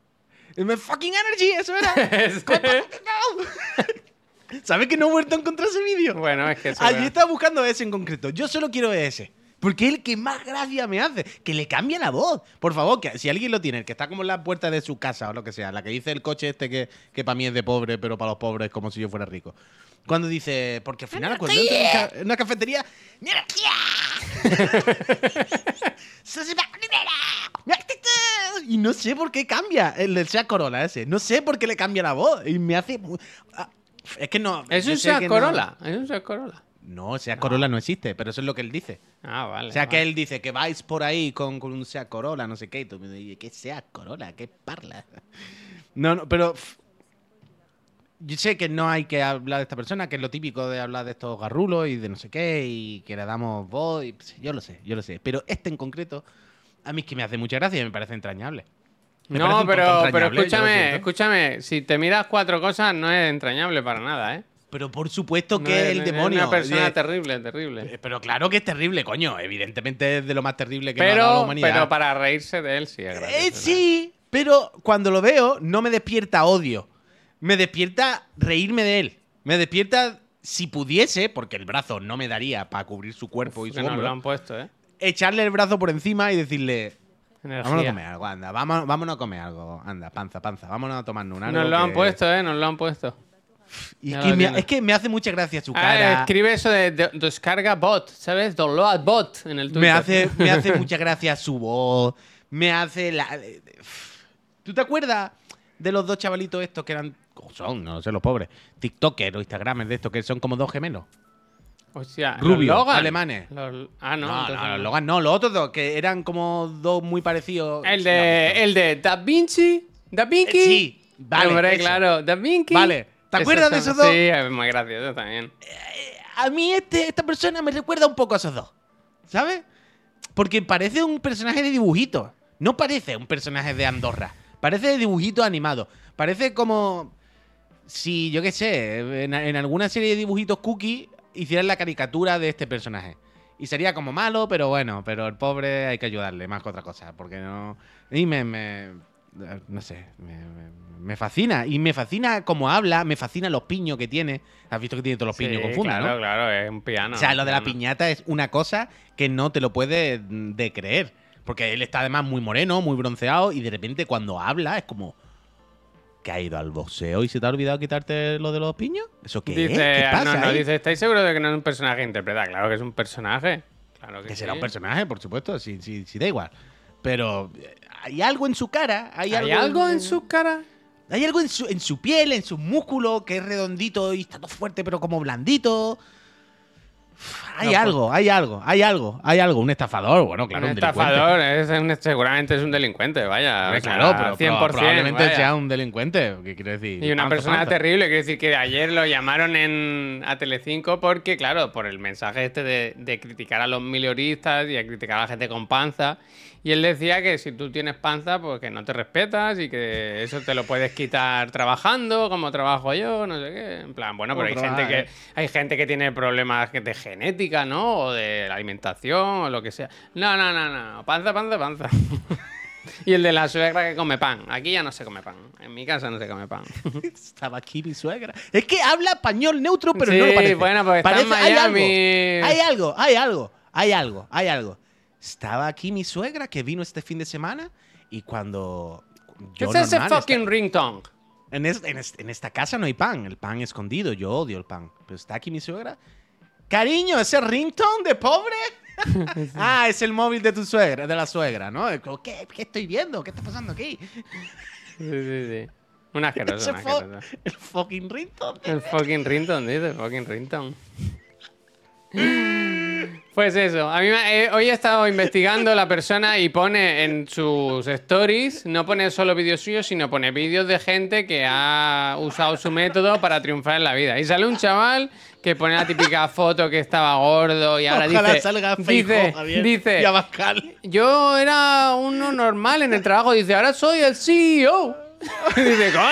Me fucking energy, eso era. ¿Sabes que no he vuelto a encontrar ese vídeo? bueno, es que eso Allí estaba buscando ese en concreto. Yo solo quiero ese. Porque es el que más gracia me hace. Que le cambia la voz. Por favor, que si alguien lo tiene, el que está como en la puerta de su casa o lo que sea, la que dice el coche este que, que para mí es de pobre, pero para los pobres es como si yo fuera rico. Cuando dice, porque al final cuando entro en ca- en una cafetería, ¡Mi energía! ¡Sos una primera! ¡Mi actitud! Y no sé por qué cambia el del Seat Corolla ese. No sé por qué le cambia la voz. Y me hace... mu- Es que no... Es un Seat que no- Corolla. Es un Seat Corolla. no, Seat Corolla no existe, pero eso es lo que él dice. Ah, vale. O sea, que él dice que vais por ahí con, con un Seat Corolla, no sé qué, y tú me dices, ¿qué Seat Corolla? ¿Qué parla? No, no, pero... Yo sé que no hay que hablar de esta persona, que es lo típico de hablar de estos garrulos y de no sé qué, y que le damos voz, y, yo lo sé, yo lo sé. Pero este en concreto, a mí es que me hace mucha gracia y me parece entrañable. Me No, pero, pero escúchame, escúchame. Si te miras cuatro cosas, no es entrañable para nada, ¿eh? Pero por supuesto No que es el es demonio. una persona de- terrible, terrible. Eh, Pero claro que es terrible, coño. Evidentemente es de lo más terrible que nos ha dado la Pero, humanidad. pero para reírse de él sí es Eh, gracioso, ¿no? sí, pero cuando lo veo no me despierta odio. Me despierta reírme de él. Me despierta, si pudiese, porque el brazo no me daría para cubrir su cuerpo y Que su nos hombro, lo han puesto, ¿eh? echarle el brazo por encima y decirle, Energía. vámonos a comer algo, anda, vámonos, vámonos a comer algo, anda, panza, panza, vámonos a tomarnos una Nos lo han puesto, ¿eh? Nos lo han puesto. Y es que, me, tiene. es que me hace mucha gracia su Ah, cara. escribe eso de, de- descarga bot, ¿sabes? Download bot en el Twitter. me, hace, me hace mucha gracia su voz. Me hace la. ¿Tú te acuerdas de los dos chavalitos estos que eran. son, no sé, los pobres. TikTokers o Instagramers de estos que son como dos gemelos. Hostia, Rubios, los Logan. alemanes. Los- ah, no. No, los. Logan no, los otros dos, que eran como dos muy parecidos. El de, el de Da Vinci. Da Vinci. Eh, sí, vale, Hombre, eso. claro. Da Vinci. Vale, ¿te acuerdas de esos dos? Sí, es muy gracioso también. a mí este, esta persona me recuerda un poco a esos dos. ¿Sabes? Porque parece un personaje de dibujito. No parece un personaje de Andorra. Parece de dibujito animado. Parece como si, yo qué sé, en, en alguna serie de dibujitos cookie hicieran la caricatura de este personaje. Y sería como malo, pero bueno, pero el pobre hay que ayudarle más que otra cosa. Porque no... Y me... me- no sé, me, me- me fascina. Y me fascina cómo habla, me fascina los piños que tiene. Has visto que tiene todos los piños Sí, con funda, claro, ¿no? claro, es un piano. O sea, lo de la piña piñata es una cosa que no te lo puedes mm, de creer. Porque él está además muy moreno, muy bronceado, y de repente cuando habla es como. ¿Que ha ido al boxeo y se te ha olvidado quitarte lo de los piños? ¿Eso qué Dice, es? ¿Qué ah, pasa? no, no, ahí? dice, ¿estáis seguros de que no es un personaje interpretado? Claro que es un personaje. Claro que, que será un personaje, por supuesto, si, si, si da igual. Pero eh, hay algo en su cara, hay, ¿Hay algo en su cara? Hay algo en su, en su piel, en sus músculos, que es redondito y está todo fuerte, pero como blandito. Hay No, pues- algo, hay algo, hay algo, hay algo. Un estafador, bueno, claro, un un, estafador, es un- seguramente es un delincuente, vaya. Sea, claro, pero 100%, probablemente vaya. sea un delincuente. ¿Qué quiero decir? Y una Panza, persona panza. terrible, quiero decir que ayer lo llamaron en, a Telecinco porque, claro, por el mensaje este de, de criticar a los milioristas y a criticar a la gente con panza. Y él decía que si tú tienes panza, pues que no te respetas y que eso te lo puedes quitar trabajando, como trabajo yo, no sé qué. En plan, bueno, pero hay gente, que, hay gente que tiene problemas de genética, ¿no? O de la alimentación o lo que sea. No, no, no, no. Panza, panza, panza. y el de la suegra que come pan. Aquí ya no se come pan. En mi casa no se come pan. Estaba aquí mi suegra. Es que habla español neutro, pero Sí, no lo parece. bueno, porque está en Parece- hay algo, Miami. hay algo, hay algo, hay algo, hay algo. Estaba aquí mi suegra que vino este fin de semana y cuando ¿Qué yo es ese fucking ringtone? En, es- en es- en esta casa no hay pan, el pan escondido, yo odio el pan. Pero está aquí mi suegra. Cariño, ese ringtone de pobre. ah, es el móvil de tu suegra, de la suegra, ¿no? ¿Qué, qué estoy viendo? ¿Qué está pasando aquí? Sí, sí, sí. Un asqueroso, Ese un fo- asqueroso. el fucking ringtone. El fucking ringtone, dice, fucking ringtone. Pues eso, a mí me- eh, hoy he estado investigando la persona y pone en sus stories, no pone solo vídeos suyos, sino pone vídeos de gente que ha usado su método para triunfar en la vida. Y sale un chaval que pone la típica foto que estaba gordo y ahora Ojalá dice, salga dice, Javier, dice, y Abascal. yo era uno normal en el trabajo, dice, ahora soy el CEO. dice, coño,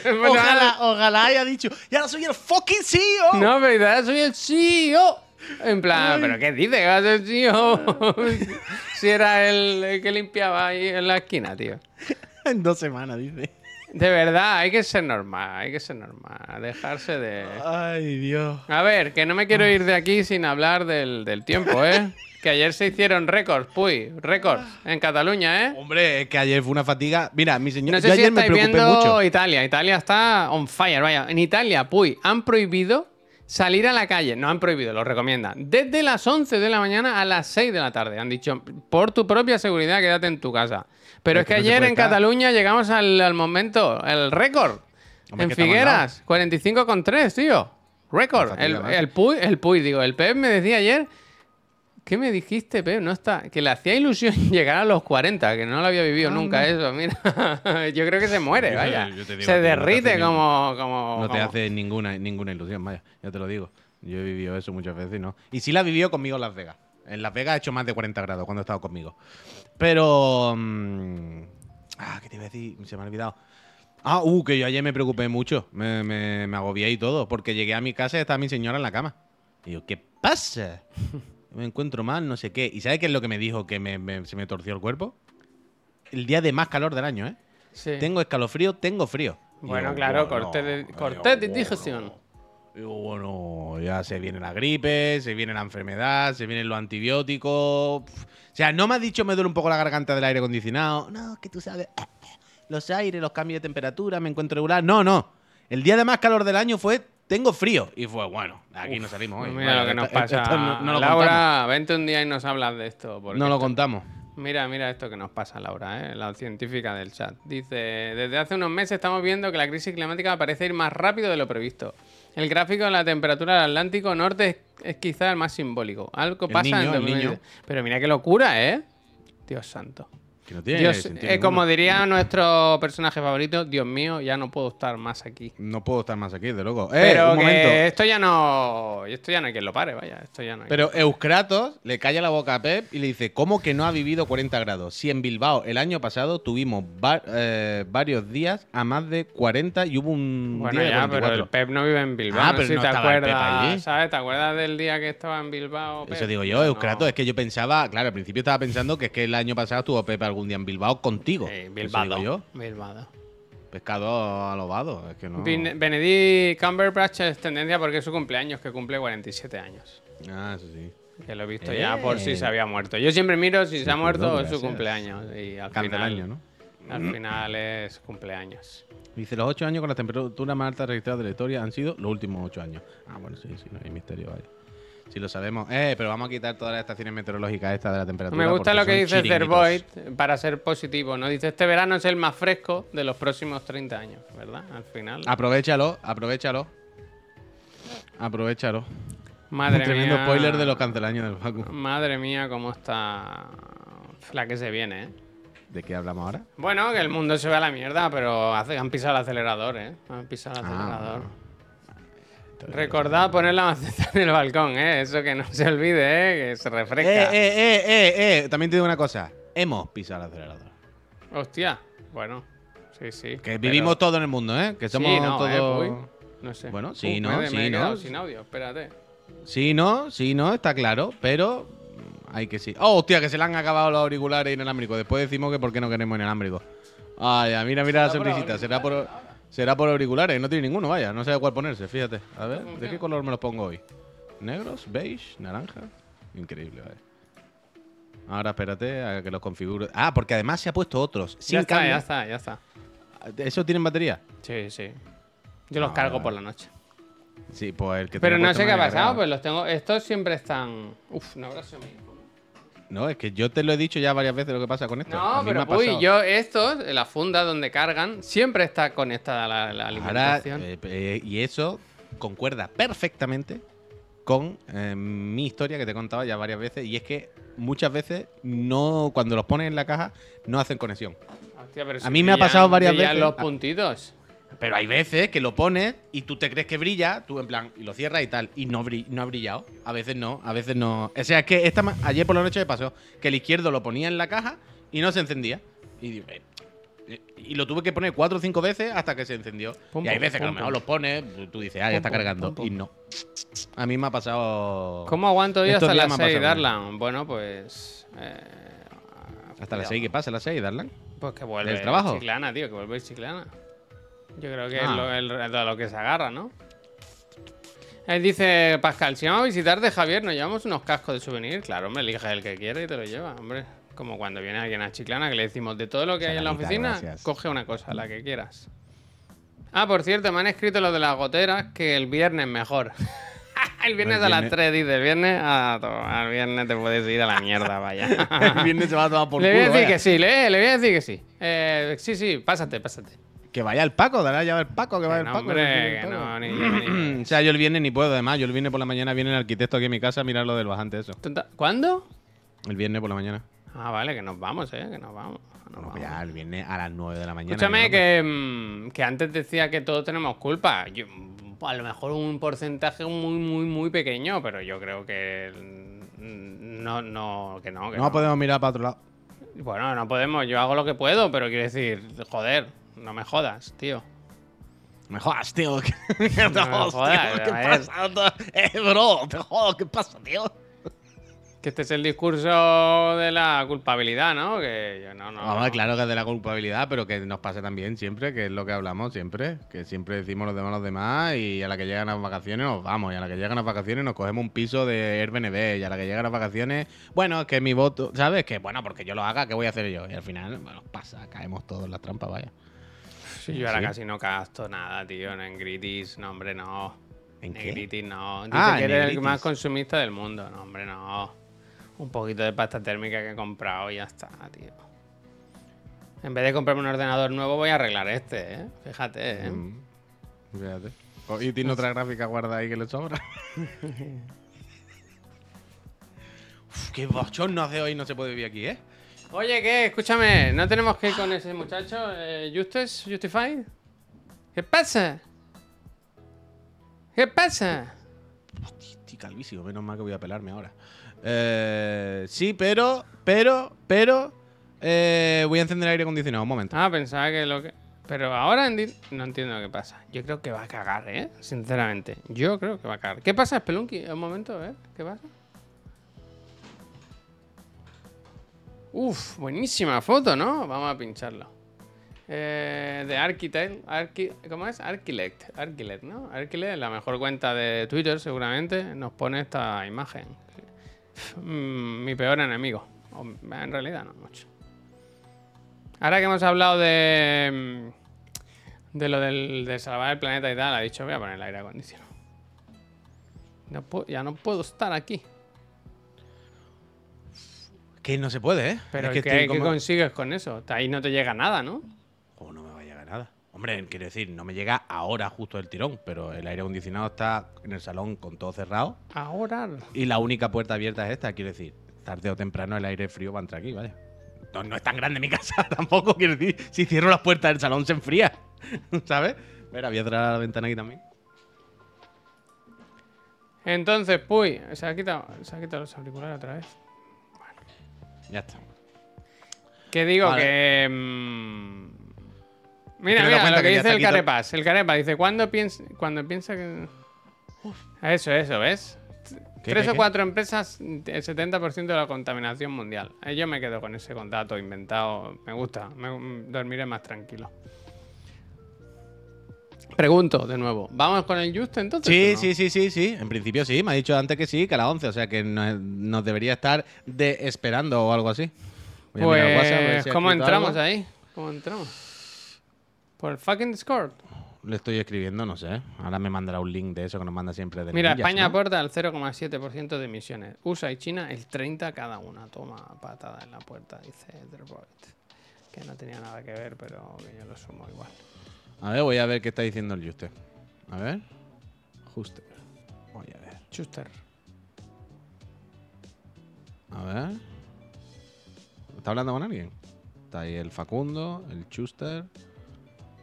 tío". Ojalá, ojalá haya dicho, ya no soy el fucking CEO. No, pero ahora soy el CEO. En plan, ¿pero qué dice que va a ser CEO? si era el, que limpiaba ahí en la esquina, tío. En dos semanas, dice. De verdad, hay que ser normal, hay que ser normal. Dejarse de... Ay, Dios. A ver, que no me quiero ir de aquí sin hablar del, del tiempo, ¿eh? Que ayer se hicieron récords, puy, récords en Cataluña, ¿eh? Hombre, es que ayer fue una fatiga. Mira, mi señor, No yo sé si ayer me preocupé viendo mucho. Italia. Italia está on fire, vaya. En Italia, puy, han prohibido salir a la calle. No han prohibido, lo recomiendan. Desde las 11 de la mañana a las 6 de la tarde. Han dicho, por tu propia seguridad, quédate en tu casa. Pero es Es que que no se ayer en. Cataluña llegamos al, al momento, el récord. Hombre, en Figueras, 45,3, tío. Récord. El, macho. el Puy, el Puy, digo, el Pep me decía ayer. ¿Qué me dijiste, Pep? No está. Que le hacía ilusión llegar a los 40, que no lo había vivido nunca eso. Mira, yo creo que se muere, Yo- vaya. yo te digo se no derrite como, como. No te como- hace ninguna, ninguna ilusión, vaya, ya te lo digo. Yo he vivido eso muchas veces, ¿no? Y sí la vivió conmigo en Las Vegas. En Las Vegas ha hecho más de 40 grados cuando ha estado conmigo. Pero. mm, ah, ¿qué te iba a decir? Se me ha olvidado. Ah, uh, que yo ayer me preocupé mucho. Me, me, me agobié y todo. Porque llegué a mi casa y estaba mi señora en la cama. Y yo, ¿qué pasa? Me encuentro mal, no sé qué. ¿Y sabes qué es lo que me dijo que me- me- se me torció el cuerpo? El día de más calor del año, ¿eh? Sí. Tengo escalofrío, tengo frío. Bueno, yo, claro, bueno, corte de, corte de bueno. digestión. Digo, bueno, ya se viene la gripe, se viene la enfermedad, se vienen los antibióticos. O sea, no me has dicho me duele un poco la garganta del aire acondicionado. No, que tú sabes. Los aires, los cambios de temperatura, me encuentro regular. No, no. El día de más calor del año fue tengo frío. Y fue, bueno, aquí no salimos hoy. Mira Bueno, lo que nos pasa. esto no, no lo Laura, vente un día y nos hablas de esto. contamos. No lo esto- contamos. Mira, mira esto que nos pasa, Laura, ¿eh? la científica del chat. Dice, desde hace unos meses estamos viendo que la crisis climática parece ir más rápido de lo previsto. El gráfico de la temperatura del Atlántico Norte es, es quizá el más simbólico. Algo El pasa niño, en el 2020. niño. Pero mira qué locura, ¿eh? Dios santo. Que no tiene Dios, sentido eh, como diría nuestro personaje favorito, Dios mío, ya no puedo estar más aquí. No puedo estar más aquí, de loco. Eh, Pero un que momento. esto ya no. Esto ya no hay quien lo pare, vaya. Esto ya no hay Pero Euskratos le calla la boca a Pep y le dice, ¿cómo que no ha vivido 40 grados? Si en Bilbao el año pasado tuvimos va- eh, varios días a más de 40 y hubo un Bueno, día de ya, pero 44. el Pep no vive en Bilbao. Ah, no pero si no te Pep acuerdas. ¿sabes? ¿Te acuerdas del día que estaba en Bilbao? Eso Pep? digo yo, No. Euskratos, es que yo pensaba, claro, al principio estaba pensando que es que el año pasado estuvo Pepe algún día en Bilbao contigo. Digo yo. Bilbao. Pescado alobado, es que no. Benedict Cumberbatch es tendencia porque es su cumpleaños, que cumple 47 años. Ah, eso sí. Que lo he visto Eh. ya por si se había muerto. Yo siempre miro si se ha muerto o es su cumpleaños. Y al Canta el final, año, ¿no? al final es cumpleaños. Dice, los ocho años con las temperaturas más altas registradas de la historia han sido los últimos ocho años. Ah, bueno, sí, sí, no hay misterio, vaya. Sí lo sabemos. Eh, pero vamos a quitar todas las estaciones meteorológicas estas de la temperatura. Me gusta lo que dice. Zervoid para ser positivo. ¿no? Dice, este verano es el más fresco de los próximos 30 años, ¿verdad? Al final. Aprovechalo, aprovechalo. Aprovechalo. Madre Un tremendo mía. spoiler de los cancelaños del Facu. Madre mía, cómo está la que se viene, ¿eh? ¿De qué hablamos ahora? Bueno, que el mundo se va a la mierda, pero han pisado el acelerador, ¿eh? Han pisado el Ah, acelerador. Recordad poner la maceta en el balcón, ¿eh? Eso que no se olvide, ¿eh? Que se Eh, refresca. eh, eh, eh, eh. También te digo una cosa. Hemos pisado el acelerador. Hostia, bueno, sí, sí. Que vivimos todo en el mundo, ¿eh? Que somos Sí, no, todos. eh, uy, no sé. Bueno, sí, Uh, no, me sí, me he no. sin audio, espérate. Sí, no, sí, no, está claro, pero hay que sí. Oh, hostia, que se le han acabado los auriculares inalámbricos. Después decimos que por qué no queremos inalámbricos. Ah, ya, mira, mira la sonrisita. Será por, será por auriculares. No tiene ninguno, vaya. No sé cuál ponerse, fíjate. A ver, ¿de qué color me los pongo hoy? ¿Negros? ¿Beige? ¿Naranja? Increíble, vaya. Ahora espérate a que los configure. Ah, porque además se ha puesto otros. Sin ya está, cambio. ya está, ya está. ¿Eso tienen batería? Sí, sí. Yo los Ah, cargo por la noche. Sí, pues el que Pero no sé qué ha pasado, pues los tengo. Estos siempre están. Uf, sido mi hijo. No, es que yo te lo he dicho ya varias veces lo que pasa con esto. No, pero uy, yo estos, la funda donde cargan, siempre está conectada la, la Ahora, alimentación. eh, eh, y eso concuerda perfectamente con eh, mi historia que te he contado ya varias veces. Y es que muchas veces no, cuando los pones en la caja, no hacen conexión. Hostia, pero a mí me ha pasado varias veces. los Ah. puntitos. Pero hay veces que lo pones y tú te crees que brilla, tú en plan, y lo cierras y tal, y no, no ha brillado. A veces no, a veces no. O sea, es que esta, ayer por la noche me pasó que el izquierdo lo ponía en la caja y no se encendía. Y eh, y lo tuve que poner cuatro o cinco veces hasta que se encendió. Pum, y hay pum, veces que a lo pum, mejor pum. los pones, tú dices, ah, ya Pum, está pum, cargando. pum, pum. Y no. A mí me ha pasado. ¿Cómo aguanto yo hasta las me ha 6, pasado con Darlan? Bueno, pues. eh, Hasta las cuidado. 6, ¿qué pasa? ¿A las 6, Darlan? Pues que vuelve ¿Del trabajo? Chiclana, tío, que vuelve Chiclana. Yo creo que Ah. es lo, el- de lo que se agarra, ¿no? Él dice, Pascal, si vamos a visitarte, Javier, nos llevamos unos cascos de souvenir. Claro, hombre, elige el que quiere y te lo lleva, hombre. Como cuando viene alguien a Chiclana que le decimos, de todo lo que hay en la oficina, gracias. coge una cosa, la que quieras. Ah, por cierto, me han escrito lo de las goteras que el viernes mejor. el viernes El a las viernes- 3, dice. El viernes, a al viernes te puedes ir a la mierda, vaya. el viernes se va a tomar por le voy a culo, decir vaya. que sí, le, le voy a decir que sí. Eh, sí, sí, pásate, pásate. Que vaya el Paco, dará ya el Paco, que vaya el Paco. hombre, que no, ni yo ni- O sea, yo el viernes ni puedo, además. Yo el viernes por la mañana viene el arquitecto aquí a mi casa a mirar lo del bajante, eso. ¿Cuándo? El viernes por la mañana. Ah, vale, que nos vamos, eh, que nos vamos. No, vamos. ya, el viernes a las 9 de la mañana. Escúchame, que, mm, que antes decía que todos tenemos culpa. Yo, a lo mejor un porcentaje muy, muy, muy pequeño, pero yo creo que mm, no, no, que no. Que No no. podemos mirar para otro lado. Bueno, no podemos. Yo hago lo que puedo, pero quiero decir, joder, no me jodas, tío. Me jodas, tío. ¿Qué, No me jodas, ¿Qué a ver. pasa? Eh, bro, te jodo, ¿qué pasa, tío? Que este es el discurso de la culpabilidad, ¿no? Que yo no, no. Vamos, claro que es de la culpabilidad, pero que nos pasa también siempre, que es lo que hablamos siempre, que siempre decimos los demás los demás y a la que llegan las vacaciones nos vamos, y a la que llegan las vacaciones nos cogemos un piso de Airbnb, y a la que llegan las vacaciones, bueno, es que mi voto, ¿sabes? Que bueno, porque yo lo haga, ¿qué voy a hacer yo? Y al final, bueno, pasa, caemos todos en la trampa, vaya. Yo ahora ¿Sí? casi no gasto nada, tío, en Negritis, no, hombre, no. ¿En qué? Negritis, no. Dice Ah, que en eres el más consumista del mundo, no, hombre, no. Un poquito de pasta térmica que he comprado y ya está, tío. En vez de comprarme un ordenador nuevo, voy a arreglar este, ¿eh? Fíjate, ¿eh? Mm, Fíjate. Oh, Y tiene otra gráfica guardada ahí que le sobra. Uf, qué bochorno hace hoy, no se puede vivir aquí, ¿eh? Oye, ¿qué? Escúchame, ¿no tenemos que ir con ese muchacho? Eh, ¿Justus? ¿Justify? ¿Qué pasa? ¿Qué pasa? Estoy calvísimo, menos mal que voy a pelarme ahora. Eh, sí, pero, pero, pero. eh, voy a encender el aire acondicionado, un momento. Ah, pensaba que lo que... Pero ahora no entiendo qué pasa. Yo creo que va a cagar, ¿eh? Sinceramente. Yo creo que va a cagar. ¿Qué pasa, Spelunky? Un momento, a ver. ¿Qué pasa? Uf, buenísima foto, ¿no? Vamos a pincharlo. Eh, de Architect, ¿cómo es? Archilect, Archilect, ¿no? Archilect, la mejor cuenta de Twitter seguramente, nos pone esta imagen. Mm, mi peor enemigo. En realidad no mucho. Ahora que hemos hablado de, mm, de lo del, de salvar el planeta y tal, ha dicho, voy a poner el aire acondicionado. Ya no puedo estar aquí. Que no se puede, ¿eh? Pero es que ¿qué, estoy qué como- consigues con eso? Ahí no te llega nada, ¿no? Oh, no me va a llegar nada. Hombre, quiero decir, no me llega ahora justo el tirón, pero el aire acondicionado está en el salón con todo cerrado Ahora. y la única puerta abierta es esta, quiero decir. Tarde o temprano el aire frío va a entrar aquí, ¿vale? No, no es tan grande mi casa tampoco, quiero decir. Si cierro las puertas del salón se enfría, ¿sabes? Mira, voy a cerrar la ventana aquí también. Entonces, puy, se ha quitado, se ha quitado los auriculares otra vez. Ya está. Que digo Vale. que. mm, Mira, mira, lo que dice el quito- Carepas. El Carepas dice: ¿Cuándo piensa, cuando piensa que.? Eso, eso, ¿ves? ¿Qué, Tres qué, o qué? cuatro empresas, el 70% de la contaminación mundial. Eh, Yo me quedo con ese dato inventado. Me gusta. Me, mm, dormiré más tranquilo. Pregunto de nuevo. ¿Vamos con el Just entonces? Sí, no? sí, sí, sí, sí. En principio sí. Me ha dicho antes que sí, que a las 11. O sea que no- nos debería estar de esperando o algo así. Voy a mirar el WhatsApp, a ver Pues, si ¿cómo entramos algo. ahí? ¿Cómo entramos? Por el fucking Discord. Le estoy escribiendo, no sé. Ahora me mandará un link de eso que nos manda siempre de Mira, España ¿no? aporta el 0,7% de emisiones. USA y China el 30% cada una. Toma patada en la puerta, dice Report. Que no tenía nada que ver, pero que yo lo sumo igual. A ver, voy a ver qué está diciendo el Juste. A ver. Juste. Voy a ver. Schuster. A ver. ¿Está hablando con alguien? Está ahí el Facundo, el Schuster.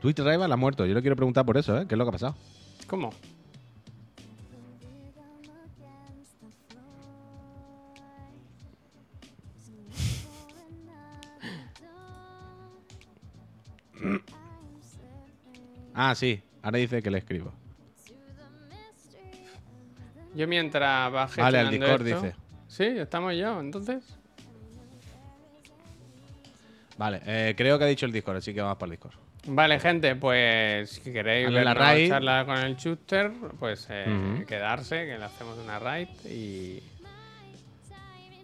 Twitch Rival ha muerto. Yo le quiero preguntar por eso, ¿eh? ¿Qué es lo que ha pasado? ¿Cómo? Ah, sí. Ahora dice que le escribo. Yo mientras va Vale, al Discord esto- dice. Sí, estamos ya, entonces. Vale, eh, creo que ha dicho el Discord, así que vamos para el Discord. Vale, gente, pues si queréis ver la raid. charla con el Schuster, pues eh, quedarse, que le hacemos una raid y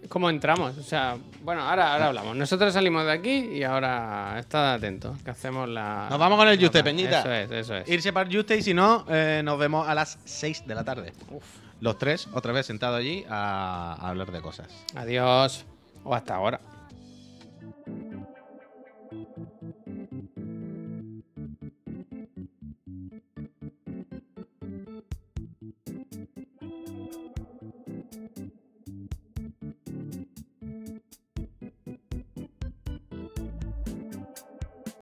cómo entramos. O sea, bueno, ahora, ahora hablamos. Nosotros salimos de aquí y ahora estad atentos, que hacemos. Nos vamos con el Juste, Peñita. Eso es, eso es. Irse para el Juste y si no, eh, nos vemos a las 6 de la tarde. Uf. Los tres, otra vez sentados allí a hablar de cosas. Adiós. O hasta ahora.